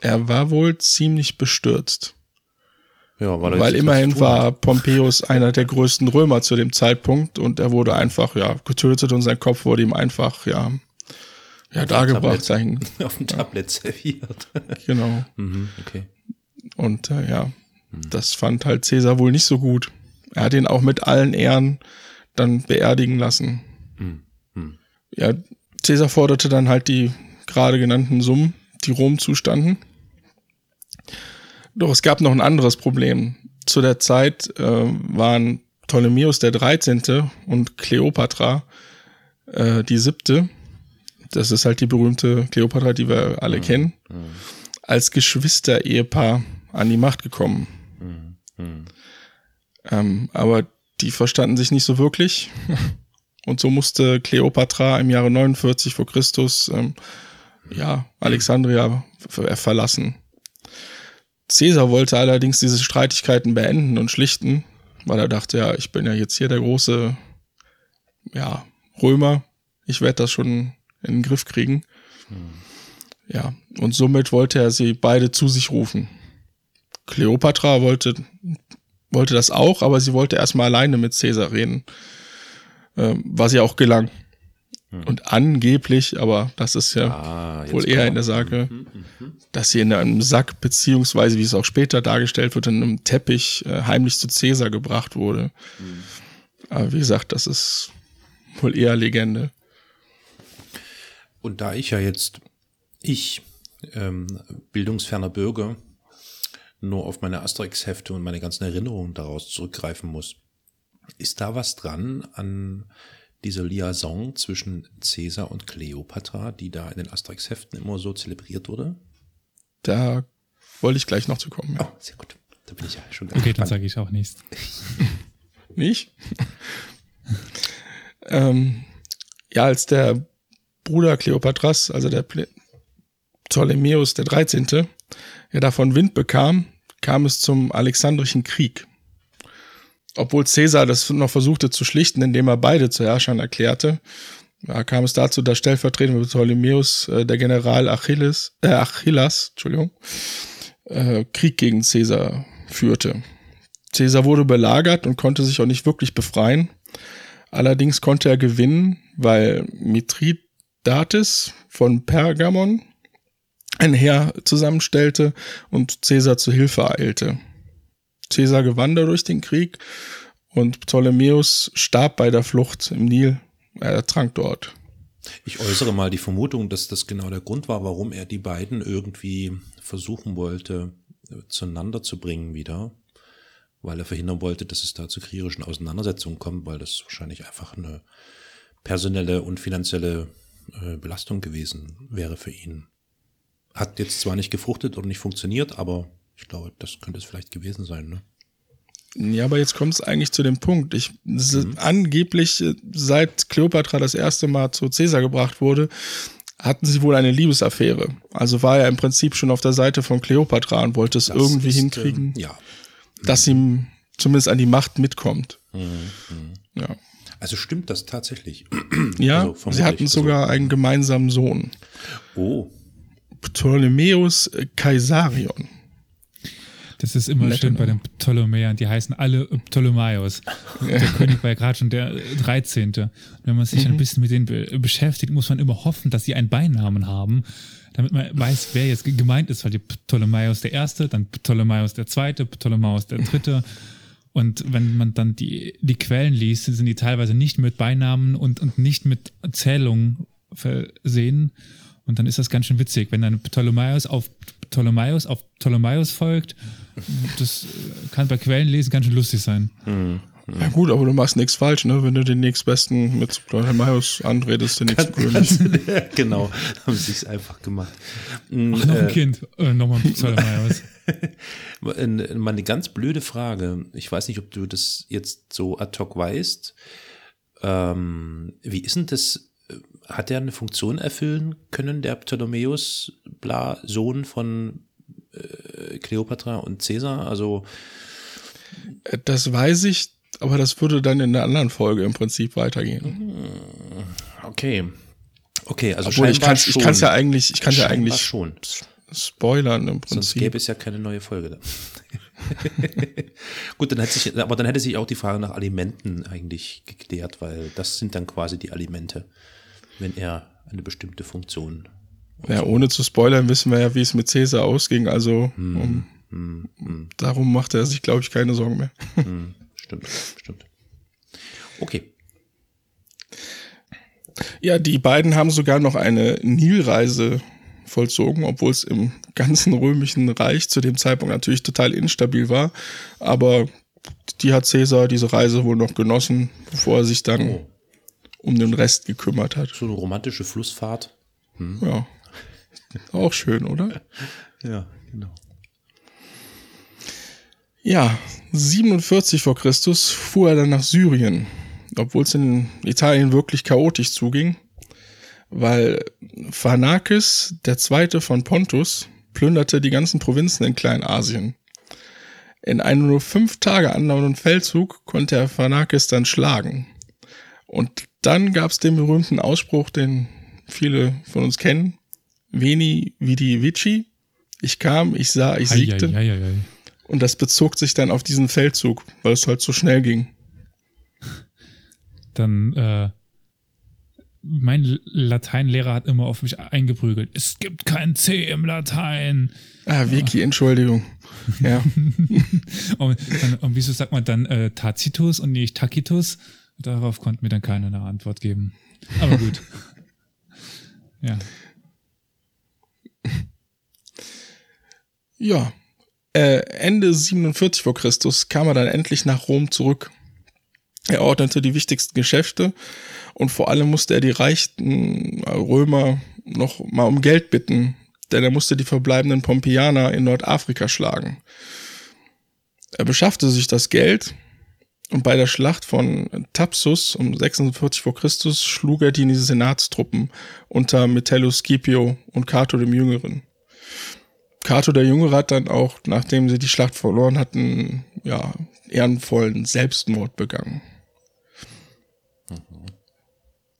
Er war wohl ziemlich bestürzt, Ja, weil, weil immerhin war. Pompeius einer der größten Römer zu dem Zeitpunkt und er wurde einfach ja getötet und sein Kopf wurde ihm einfach ja ja dargebracht dahin. auf dem Tablett serviert. Genau. mhm, okay. Und äh, ja, das fand halt Cäsar wohl nicht so gut. Er hat ihn auch mit allen Ehren dann beerdigen lassen. Ja, Cäsar forderte dann halt die gerade genannten Summen, die Rom zustanden. Doch es gab noch ein anderes Problem. Zu der Zeit äh, waren Ptolemäus der 13. und Kleopatra äh, die siebte. Das ist halt die berühmte Kleopatra, die wir alle kennen als Geschwister-Ehepaar an die Macht gekommen. Ähm, aber die verstanden sich nicht so wirklich. Und so musste Kleopatra im Jahre 49 vor Christus ähm, ja, Alexandria ver verlassen. Caesar wollte allerdings diese Streitigkeiten beenden und schlichten, weil er dachte, ja, ich bin ja jetzt hier der große ja, Römer, ich werde das schon in den Griff kriegen. Ja, und somit wollte er sie beide zu sich rufen. Kleopatra wollte, wollte das auch, aber sie wollte erstmal alleine mit Caesar reden. Ähm, was ihr auch gelang. Und angeblich, aber das ist ja Ah, wohl eher in der. Sage, dass sie in einem Sack, beziehungsweise wie es auch später dargestellt wird, in einem Teppich äh, heimlich zu Caesar gebracht wurde. Aber wie gesagt, das ist wohl eher Legende. Und da ich ja jetzt, ich, ähm, bildungsferner Bürger, nur auf meine Asterix-Hefte und meine ganzen Erinnerungen daraus zurückgreifen muss, ist da was dran an dieser Liaison zwischen Caesar und Kleopatra, die da in den Asterix-Heften immer so zelebriert wurde? Da wollte ich gleich noch zu kommen. Ja. Oh, sehr gut. Da bin ich ja schon Okay, dann gespannt. sage ich auch nichts. Nicht? ähm, ja, als der Bruder Kleopatras, also der Ptolemäus der 13., ja davon Wind bekam, kam es zum Alexandrischen Krieg. Obwohl Caesar das noch versuchte zu schlichten, indem er beide zu Herrschern erklärte, kam es dazu, dass stellvertretend für Ptolemäus äh, der General Achilles, äh, Achillas, Entschuldigung, äh, Krieg gegen Caesar führte. Caesar wurde belagert und konnte sich auch nicht wirklich befreien. Allerdings konnte er gewinnen, weil Mithridates von Pergamon ein Heer zusammenstellte und Caesar zu Hilfe eilte. Caesar gewann dadurch den Krieg Und Ptolemäus starb bei der Flucht im Nil. Er ertrank dort. Ich äußere mal die Vermutung, dass das genau der Grund war, warum er die beiden irgendwie versuchen wollte, äh, zueinander zu bringen wieder. Weil er verhindern wollte, dass es da zu kriegerischen Auseinandersetzungen kommt, weil das wahrscheinlich einfach eine personelle und finanzielle äh, Belastung gewesen wäre für ihn. Hat jetzt zwar nicht gefruchtet oder nicht funktioniert, aber ich glaube, das könnte es vielleicht gewesen sein. Ne? Ja, aber jetzt kommt es eigentlich zu dem Punkt. Ich, mhm. Angeblich, äh, seit Kleopatra das erste Mal zu Caesar gebracht wurde, hatten sie wohl eine Liebesaffäre. Also war er im Prinzip schon auf der Seite von Kleopatra und wollte es das irgendwie ist, hinkriegen, äh, ja. dass ihm zumindest an die Macht mitkommt. Mhm. mhm. Ja. Also stimmt das tatsächlich? Ja, also sie hatten sogar also, einen gemeinsamen Sohn. Oh. Ptolemäus Caesarion. Das ist immer schön bei den Ptolemäern. Die heißen alle Ptolemaios. Der König war ja gerade schon der 13. Und wenn man sich mhm. ein bisschen mit denen be beschäftigt, muss man immer hoffen, dass sie einen Beinamen haben, damit man weiß, wer jetzt gemeint ist. Weil die Ptolemaios der Erste, dann Ptolemaios der Zweite, Ptolemaios der Dritte. Und wenn man dann die, die Quellen liest, sind die teilweise nicht mit Beinamen und, und nicht mit Zählungen versehen. Und dann ist das ganz schön witzig, wenn dann Ptolemaios auf Ptolemaios auf Ptolemaios folgt. Das kann bei Quellen lesen ganz schön lustig sein. Mhm. Ja gut, aber du machst nichts falsch, ne? Wenn du den nächstbesten mit Ptolemaios anredest, den nächsten König. genau, haben sie es einfach gemacht. Ach, noch ein äh, Kind, äh, nochmal Ptolemaios. mal eine ganz blöde Frage. Ich weiß nicht, ob du das jetzt so ad hoc weißt. Ähm, wie ist denn das hat er eine Funktion erfüllen können, der Ptolemäus, bla, Sohn von äh, Kleopatra und Caesar? Also. Äh, das weiß ich, aber das würde dann in der anderen Folge im Prinzip weitergehen. Hm, okay. Okay, also Obwohl ich kann es ja eigentlich, ich kann ja eigentlich schon. spoilern im Prinzip. Sonst gäbe es ja keine neue Folge. Gut, dann hätte sich, aber dann hätte sich auch die Frage nach Alimenten eigentlich geklärt, weil das sind dann quasi die Alimente wenn er eine bestimmte Funktion. Ja, ohne zu spoilern, wissen wir ja, wie es mit Cäsar ausging. Also hm, um, hm, hm. darum macht er sich, glaube ich, keine Sorgen mehr. Hm, stimmt, stimmt. Okay. Ja, die beiden haben sogar noch eine Nilreise vollzogen, obwohl es im ganzen römischen Reich zu dem Zeitpunkt natürlich total instabil war. Aber die hat Cäsar diese Reise wohl noch genossen, bevor er sich dann oh um den Rest gekümmert hat. So eine romantische Flussfahrt. Hm. Ja. Auch schön, oder? ja, genau. Ja, 47 vor Christus fuhr er dann nach Syrien, obwohl es in Italien wirklich chaotisch zuging, weil Pharnakes, der zweite von Pontus, plünderte die ganzen Provinzen in Kleinasien. In einem nur fünf Tage andauernden Feldzug konnte er Pharnakes dann schlagen. Und dann gab es den berühmten Ausspruch, den viele von uns kennen. Veni vidi vici. Ich kam, ich sah, ich siegte. Ei, ei, ei, Und das bezog sich dann auf diesen Feldzug, weil es halt so schnell ging. Dann, äh, mein Lateinlehrer hat immer auf mich eingeprügelt. Es gibt kein C im Latein. Ah, Vicky, Entschuldigung. Ja. und, und, wieso sagt man dann äh, Tacitus und nicht Tacitus? Darauf konnte mir dann keiner eine Antwort geben. Aber gut. ja. Ja. Äh, Ende 47 vor Christus kam er dann endlich nach Rom zurück. Er ordnete die wichtigsten Geschäfte und vor allem musste er die reichen Römer noch mal um Geld bitten, denn er musste die verbleibenden Pompeianer in Nordafrika schlagen. Er beschaffte sich das Geld und bei der Schlacht von Thapsus um 46 vor Christus schlug er die Senatstruppen unter Metellus Scipio und Cato dem Jüngeren. Cato der Jüngere hat dann auch, nachdem sie die Schlacht verloren hatten, ja, ehrenvollen Selbstmord begangen.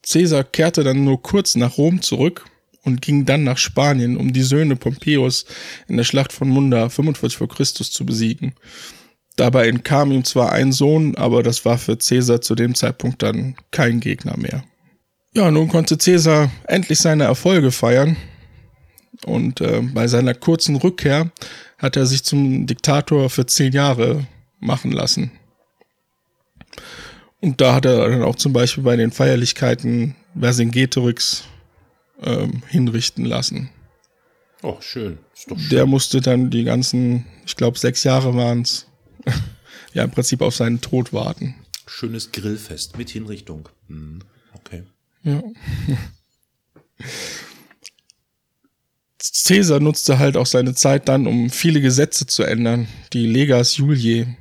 Caesar kehrte dann nur kurz nach Rom zurück und ging dann nach Spanien, um die Söhne Pompeius in der Schlacht von Munda 45 vor Christus zu besiegen. Dabei entkam ihm zwar ein Sohn, aber das war für Caesar zu dem Zeitpunkt dann kein Gegner mehr. Ja, nun konnte Caesar endlich seine Erfolge feiern. Und äh, bei seiner kurzen Rückkehr hat er sich zum Diktator für zehn Jahre machen lassen. Und da hat er dann auch zum Beispiel bei den Feierlichkeiten Vercingetorix ähm, hinrichten lassen. Oh, schön. Schön. Der musste dann die ganzen, ich glaube sechs Jahre waren's, ja im Prinzip auf seinen Tod warten. Schönes Grillfest mit Hinrichtung. Hm, okay. Ja. Caesar nutzte halt auch seine Zeit dann, um viele Gesetze zu ändern, die Legas Juliae.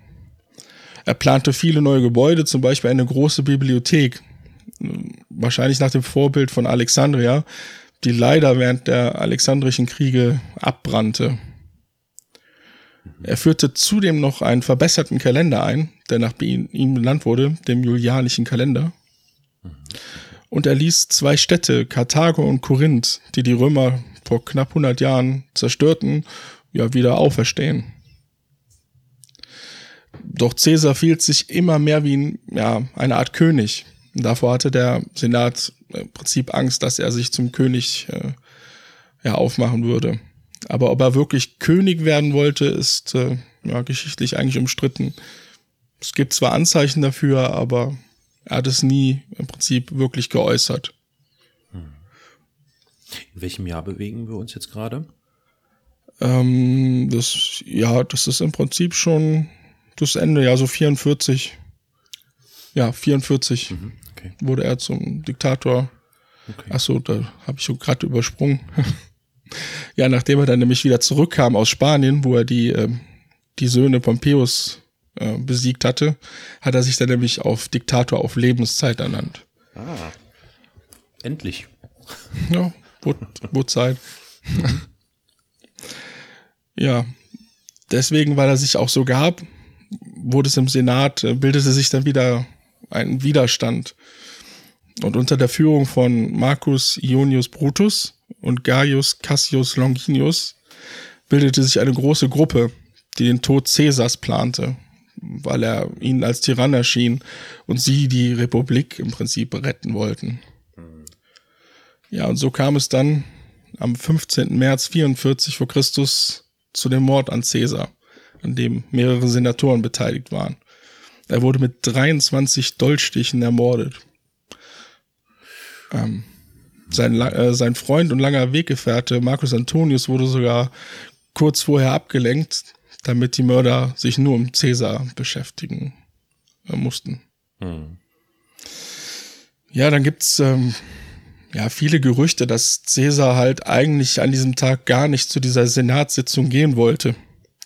Er plante viele neue Gebäude, zum Beispiel eine große Bibliothek, wahrscheinlich nach dem Vorbild von Alexandria, die leider während der Alexandrischen Kriege abbrannte. Er führte zudem noch einen verbesserten Kalender ein, der nach ihm benannt wurde, dem Julianischen Kalender. Und er ließ zwei Städte, Karthago und Korinth, die die Römer vor knapp 100 Jahren zerstörten, ja wieder auferstehen. Doch Caesar fiel sich immer mehr wie ein, ja, eine Art König. Davor hatte der Senat im Prinzip Angst, dass er sich zum König äh, ja, aufmachen würde. Aber ob er wirklich König werden wollte, ist äh, ja, geschichtlich eigentlich umstritten. Es gibt zwar Anzeichen dafür, aber er hat es nie im Prinzip wirklich geäußert. In welchem Jahr bewegen wir uns jetzt gerade? Ähm, das, ja, das ist im Prinzip schon das Ende, ja, so 44. Ja, 44 Mhm, okay. wurde er zum Diktator. okay. Ach so, da habe ich so gerade übersprungen. ja, nachdem er dann nämlich wieder zurückkam aus Spanien, wo er die, ähm, die Söhne Pompeius äh, besiegt hatte, hat er sich dann nämlich auf Diktator auf Lebenszeit ernannt. Ah. Endlich. Ja, wurde, wurde Zeit. ja, deswegen, weil er sich auch so gab, wurde es im Senat, äh, bildete sich dann wieder ein Widerstand. Und unter der Führung von Marcus Ionius Brutus und Gaius Cassius Longinus bildete sich eine große Gruppe, die den Tod Caesars plante, weil er ihnen als Tyrann erschien und sie die Republik im Prinzip retten wollten. Ja, und so kam es dann am 15. März 44 vor Christus zu dem Mord an Caesar, an dem mehrere Senatoren beteiligt waren. Er wurde mit 23 Dolchstichen ermordet. Ähm, sein, äh, sein Freund und langer Weggefährte Marcus Antonius wurde sogar kurz vorher abgelenkt, damit die Mörder sich nur um Caesar beschäftigen äh, mussten. Ja, dann gibt's ähm, ja viele Gerüchte, dass Caesar halt eigentlich an diesem Tag gar nicht zu dieser Senatssitzung gehen wollte,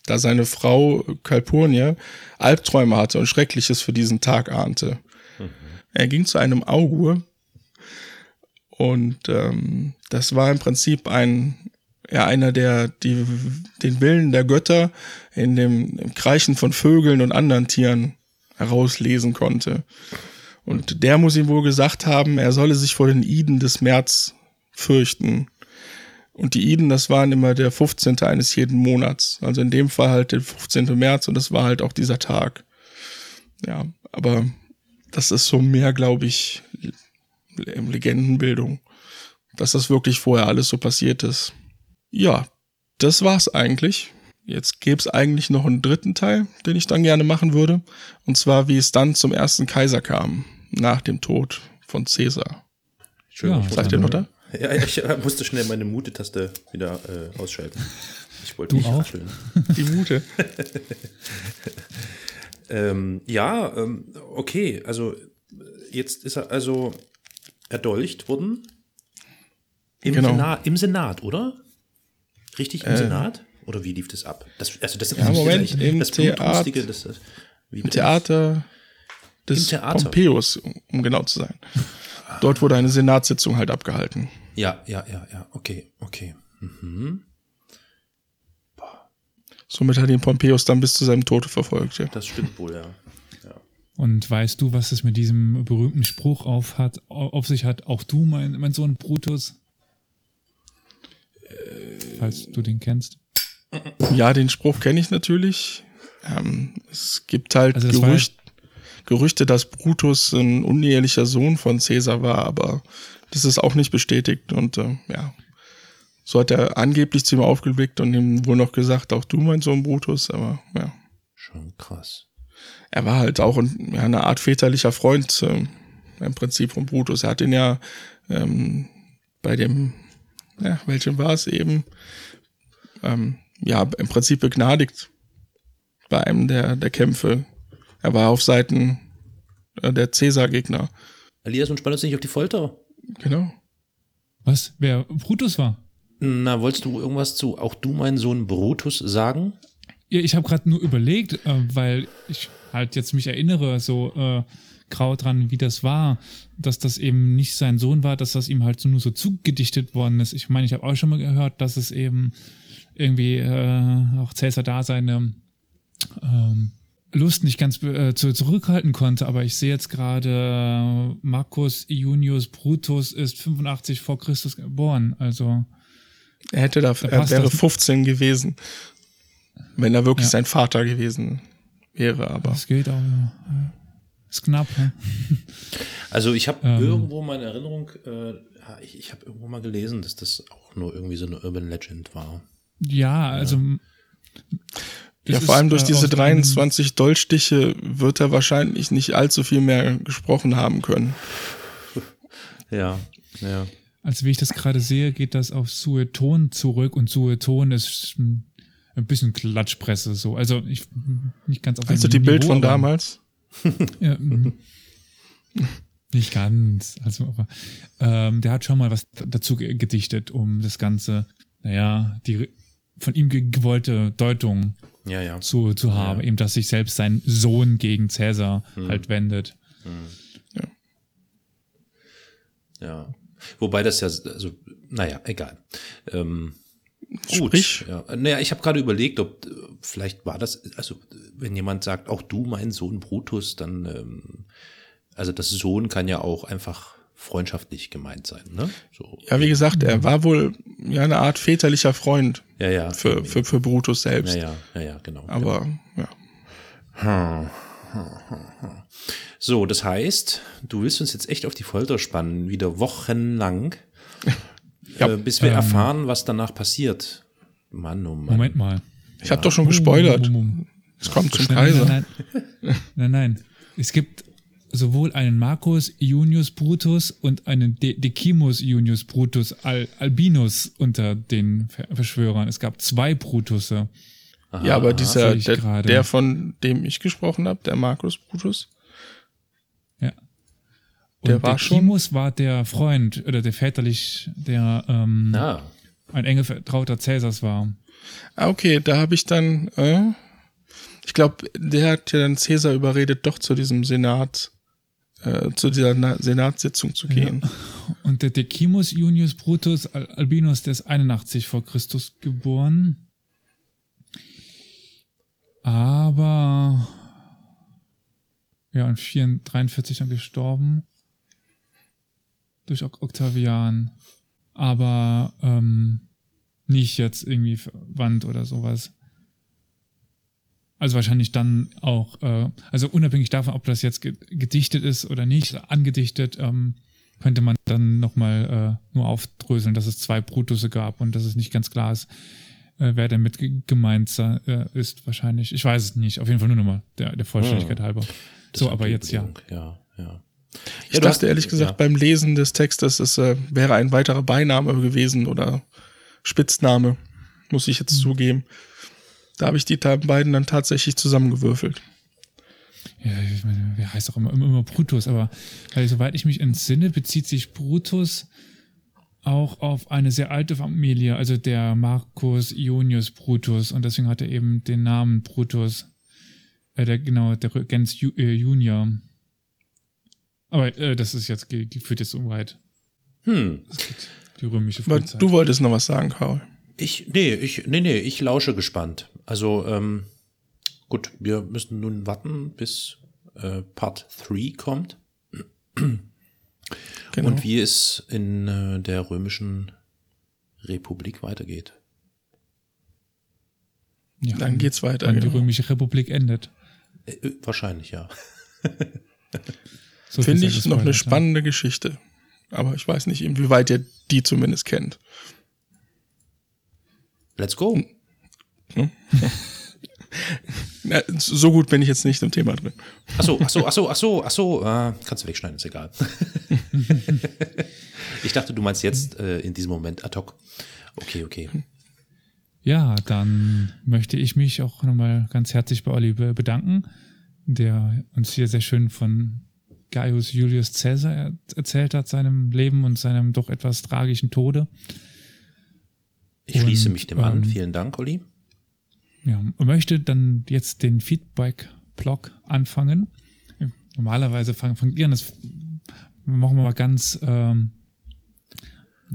da seine Frau Calpurnia Albträume hatte und Schreckliches für diesen Tag ahnte. Er ging zu einem Augur und ähm, das war im Prinzip ein ja einer, der die, den Willen der Götter in dem im Kreischen von Vögeln und anderen Tieren herauslesen konnte. Und der muss ihm wohl gesagt haben, er solle sich vor den Iden des März fürchten. Und die Iden, das waren immer der 15. eines jeden Monats. Also in dem Fall halt der 15. März und das war halt auch dieser Tag. Ja, aber das ist so mehr, glaube ich, Legendenbildung, dass das wirklich vorher alles so passiert ist. Ja, das war's eigentlich. Jetzt gäbe es eigentlich noch einen dritten Teil, den ich dann gerne machen würde. Und zwar, wie es dann zum ersten Kaiser kam, nach dem Tod von Caesar. Schön. Ja, ich, Seid ihr noch da? ja, ich äh, musste schnell meine Mute-Taste wieder äh, ausschalten. Ich wollte auch? rascheln. Die Mute. Ähm, ja, ähm, okay. Also jetzt ist er also erdolcht worden. Im, Genau. Senat, Im Senat, oder? Richtig im Senat? Oder wie lief das ab? Das, also das, Ja, Moment, im das Theat- Blutrünstige, das, das, Im Theater des Im Theater. Pompeius, um genau zu sein. Dort wurde eine Senatssitzung halt abgehalten. Ja, ja, ja, ja. Okay, okay. Somit hat ihn Pompeius dann bis zu seinem Tode verfolgt. Ja. Das stimmt wohl, ja. Und weißt du, was es mit diesem berühmten Spruch auf, hat, auf sich hat? Auch du, mein, mein Sohn Brutus? Falls du den kennst. Ja, den Spruch kenne ich natürlich. Ähm, es gibt halt Also Gerücht, Gerüchte, dass Brutus ein unehelicher Sohn von Caesar war, aber das ist auch nicht bestätigt. Und äh, ja, so hat er angeblich zu ihm aufgeblickt und ihm wohl noch gesagt, auch du, mein Sohn Brutus, aber ja. Schon krass. Er war halt auch ein, ja, eine Art väterlicher Freund äh, im Prinzip von Brutus. Er hat ihn ja ähm, bei dem, ja, welchem war es eben, ähm, ja, im Prinzip begnadigt bei einem der, der Kämpfe. Er war auf Seiten äh, der Cäsar-Gegner. Elias, und spann uns nicht auf die Folter. Genau. Was? Wer Brutus war? Na, wolltest du irgendwas zu auch du, mein Sohn Brutus, sagen? Ja, ich habe gerade nur überlegt, äh, weil ich halt jetzt mich erinnere, so äh, grau dran, wie das war, dass das eben nicht sein Sohn war, dass das ihm halt so nur so zugedichtet worden ist. Ich meine, ich habe auch schon mal gehört, dass es eben irgendwie äh, auch Cäsar da seine ähm, Lust nicht ganz äh, zu, zurückhalten konnte, aber ich sehe jetzt gerade, äh, Marcus Iunius Brutus ist 85 vor Christus geboren, also Er hätte da, Da er wäre das. 15 gewesen, wenn er wirklich Ja. sein Vater gewesen wäre, aber das geht auch. Ja. Ist knapp, ne? Also ich habe Ähm. irgendwo meine Erinnerung, äh, ich, ich habe irgendwo mal gelesen, dass das auch nur irgendwie so eine Urban Legend war. Ja, also. ja, vor allem durch äh, diese aus einem- 23 Dolchstiche wird er wahrscheinlich nicht allzu viel mehr gesprochen haben können. Ja, ja. Also wie ich das gerade sehe, geht das auf Sueton zurück und Sueton ist ein ein bisschen Klatschpresse so. Also ich nicht ganz auf Also die Bild Niveau, von aber- damals. Ja, mhm. nicht ganz. Also aber ähm, der hat schon mal was dazu ge- gedichtet, um das Ganze, naja, die von ihm ge gewollte Deutung Ja, ja. zu, zu haben, eben dass sich selbst sein Sohn gegen Cäsar Hm. halt wendet. Ja. Wobei das ja, also, naja, egal. Ähm, gut. Sprich. Ja. Naja, ich habe gerade überlegt, ob äh, vielleicht war das, also wenn jemand sagt, auch du, mein Sohn Brutus, dann, ähm, also das Sohn kann ja auch einfach freundschaftlich gemeint sein, ne? So. Ja, wie gesagt, er war wohl ja eine Art väterlicher Freund Ja, ja. für, für, für Brutus selbst. ja, ja, ja, ja, genau. Aber ja. So, das heißt, du willst uns jetzt echt auf die Folter spannen, wieder wochenlang, Ja, äh, bis wir ähm, erfahren, was danach passiert. Mann, oh Mann. Moment mal. ich habe doch schon gespoilert. Mum, mum, mum. Es kommt zum Nein, Kaiser. nein, nein, nein, nein. Es gibt sowohl einen Marcus Iunius Brutus und einen De Decimus Iunius Brutus Al Albinus unter den Ver Verschwörern. Es gab zwei Brutusse. Ja, aber dieser, der, der, von dem ich gesprochen habe, der Markus Brutus, Ja. Der und war schon- Decimus war der Freund oder der väterlich, der ähm, Ah, ein enger Vertrauter Cäsars war. Ah, okay, da habe ich dann, äh, ich glaube, der hat ja dann Cäsar überredet, doch zu diesem Senat, äh, zu dieser Na Senatssitzung zu gehen. Und der Decimus Iunius Brutus Al Albinus, der ist 81 vor Christus geboren. Aber ja, und 4, 43 dann gestorben. Durch Octavian. Aber ähm, nicht jetzt irgendwie verwandt oder sowas. Also wahrscheinlich dann auch, äh, also unabhängig davon, ob das jetzt ge- gedichtet ist oder nicht, angedichtet, ähm, könnte man dann nochmal äh, nur aufdröseln, dass es zwei Brutusse gab und dass es nicht ganz klar ist, äh, wer damit ge- gemeint äh, ist wahrscheinlich. Ich weiß es nicht. Auf jeden Fall nur nochmal, der, der Vollständigkeit halber. das So, aber jetzt ja. Ja, ja. Ich Ja, dachte hast- ehrlich gesagt ja. beim Lesen des Textes, es äh, wäre ein weiterer Beiname gewesen oder Spitzname, muss ich jetzt zugeben. Da habe ich die beiden dann tatsächlich zusammengewürfelt. Ja, ich meine, wer heißt auch immer, immer, immer Brutus, aber weil, soweit ich mich entsinne, bezieht sich Brutus auch auf eine sehr alte Familie, also der Marcus Ionius Brutus und deswegen hat er eben den Namen Brutus, äh, der, genau, der Gens äh, Junior. Aber äh, das ist jetzt, führt jetzt so weit, Hm. die römische Frühzeit. du wolltest noch was sagen, Karl. Ich, nee, ich, nee, nee, ich lausche gespannt. Also, ähm, gut, wir müssen nun warten, bis äh, Part 3 kommt Genau. und wie es in äh, der römischen Republik weitergeht. ja, Dann geht's weiter. Die genau. römische Republik endet. Äh, äh, wahrscheinlich, ja. So Finde ich noch eine ja. spannende Geschichte. Aber ich weiß nicht, inwieweit ihr die zumindest kennt. Let's go. Na, so gut bin ich jetzt nicht im Thema drin. Ach so, ach so, ach so, ach so, ach so. Äh, kannst du wegschneiden, ist egal. ich dachte, du meinst jetzt äh, in diesem Moment ad hoc. Okay, okay. Ja, dann möchte ich mich auch nochmal ganz herzlich bei Olli be- bedanken, der uns hier sehr schön von Gaius Julius Caesar er erzählt hat, seinem Leben und seinem doch etwas tragischen Tode. Ich schließe Und, mich dem an. ähm, Vielen Dank, Olli. Ja, und möchte dann jetzt den Feedback-Blog anfangen. Normalerweise fangen fangt ihr an, das machen wir mal ganz ähm,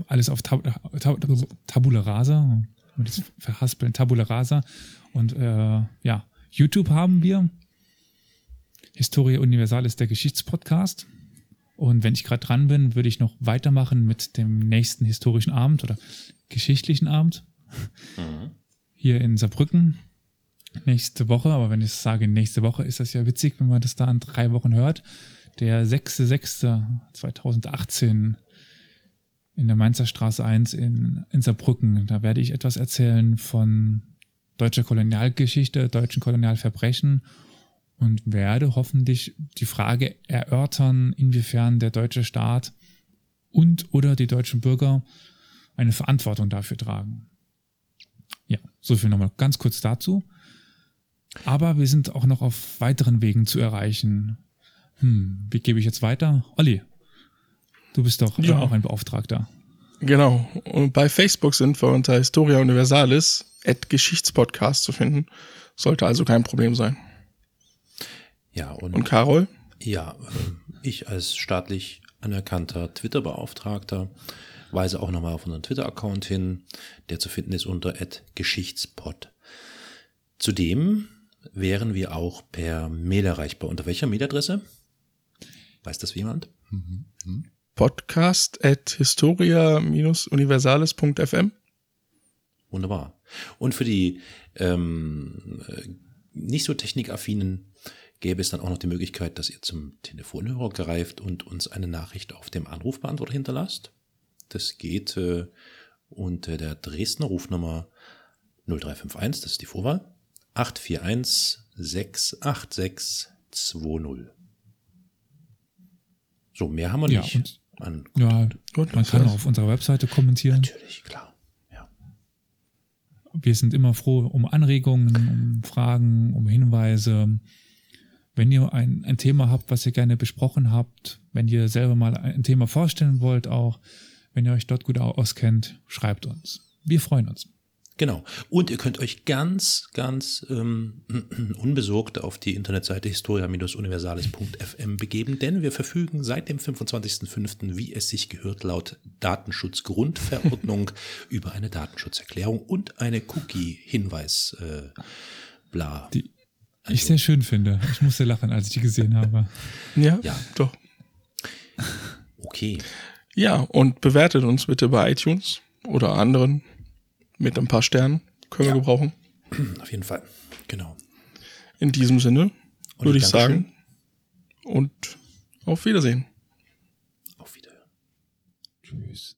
alles auf Tab Tab Tabula Rasa, verhaspeln Tabula Rasa. Und äh, ja, YouTube haben wir. Historia Universalis, der Geschichtspodcast. Und wenn ich gerade dran bin, würde ich noch weitermachen mit dem nächsten historischen Abend oder geschichtlichen Abend hier in Saarbrücken nächste Woche. Aber wenn ich sage nächste Woche, ist das ja witzig, wenn man das da in drei Wochen hört. Der 6.6.2018 in der Mainzer Straße 1 in, in Saarbrücken. Da werde ich etwas erzählen von deutscher Kolonialgeschichte, deutschen Kolonialverbrechen und werde hoffentlich die Frage erörtern, inwiefern der deutsche Staat und oder die deutschen Bürger eine Verantwortung dafür tragen. Ja, so viel nochmal ganz kurz dazu. Aber wir sind auch noch auf weiteren Wegen zu erreichen. Hm, wie gebe ich jetzt weiter? Olli, du bist doch Ja. auch ein Beauftragter. Genau. Und bei Facebook sind wir unter Historia Universalis at Geschichtspodcast zu finden. Sollte also kein Problem sein. Ja, und, Und Carol? ja, ähm, ich als staatlich anerkannter Twitter-Beauftragter weise auch nochmal auf unseren Twitter-Account hin, der zu finden ist unter @geschichtspod. Zudem wären wir auch per Mail erreichbar. Unter welcher Mailadresse? Weiß das jemand? Podcast at historia-universales.fm. Wunderbar. Und für die ähm, äh, nicht so technikaffinen gäbe es dann auch noch die Möglichkeit, dass ihr zum Telefonhörer greift und uns eine Nachricht auf dem Anrufbeantworter hinterlasst. Das geht äh, unter der Dresdner Rufnummer 0351, das ist die Vorwahl, 841 686 20. So, mehr haben wir Ja, nicht. und- An, Ja, Gut, man kann auch auf unserer Webseite kommentieren. natürlich, klar. Ja. Wir sind immer froh um Anregungen, um Fragen, um Hinweise. Wenn ihr ein, ein Thema habt, was ihr gerne besprochen habt, wenn ihr selber mal ein Thema vorstellen wollt, auch wenn ihr euch dort gut au- auskennt, schreibt uns. Wir freuen uns. Genau. Und ihr könnt euch ganz, ganz ähm, unbesorgt auf die Internetseite historia-universales.fm begeben, denn wir verfügen seit dem 25.05., wie es sich gehört, laut Datenschutzgrundverordnung über eine Datenschutzerklärung und eine Cookie-Hinweis. Äh, bla. Die ich sehr schön finde. Ich musste lachen, als ich die gesehen habe. Ja, Ja. doch. Okay. Ja, und bewertet uns bitte bei iTunes oder anderen mit ein paar Sternen. Können Ja. wir gebrauchen. Auf jeden Fall. Genau. In diesem Sinne Und würde ich sagen. Und auf Wiedersehen. Auf Wiederhören. Tschüss.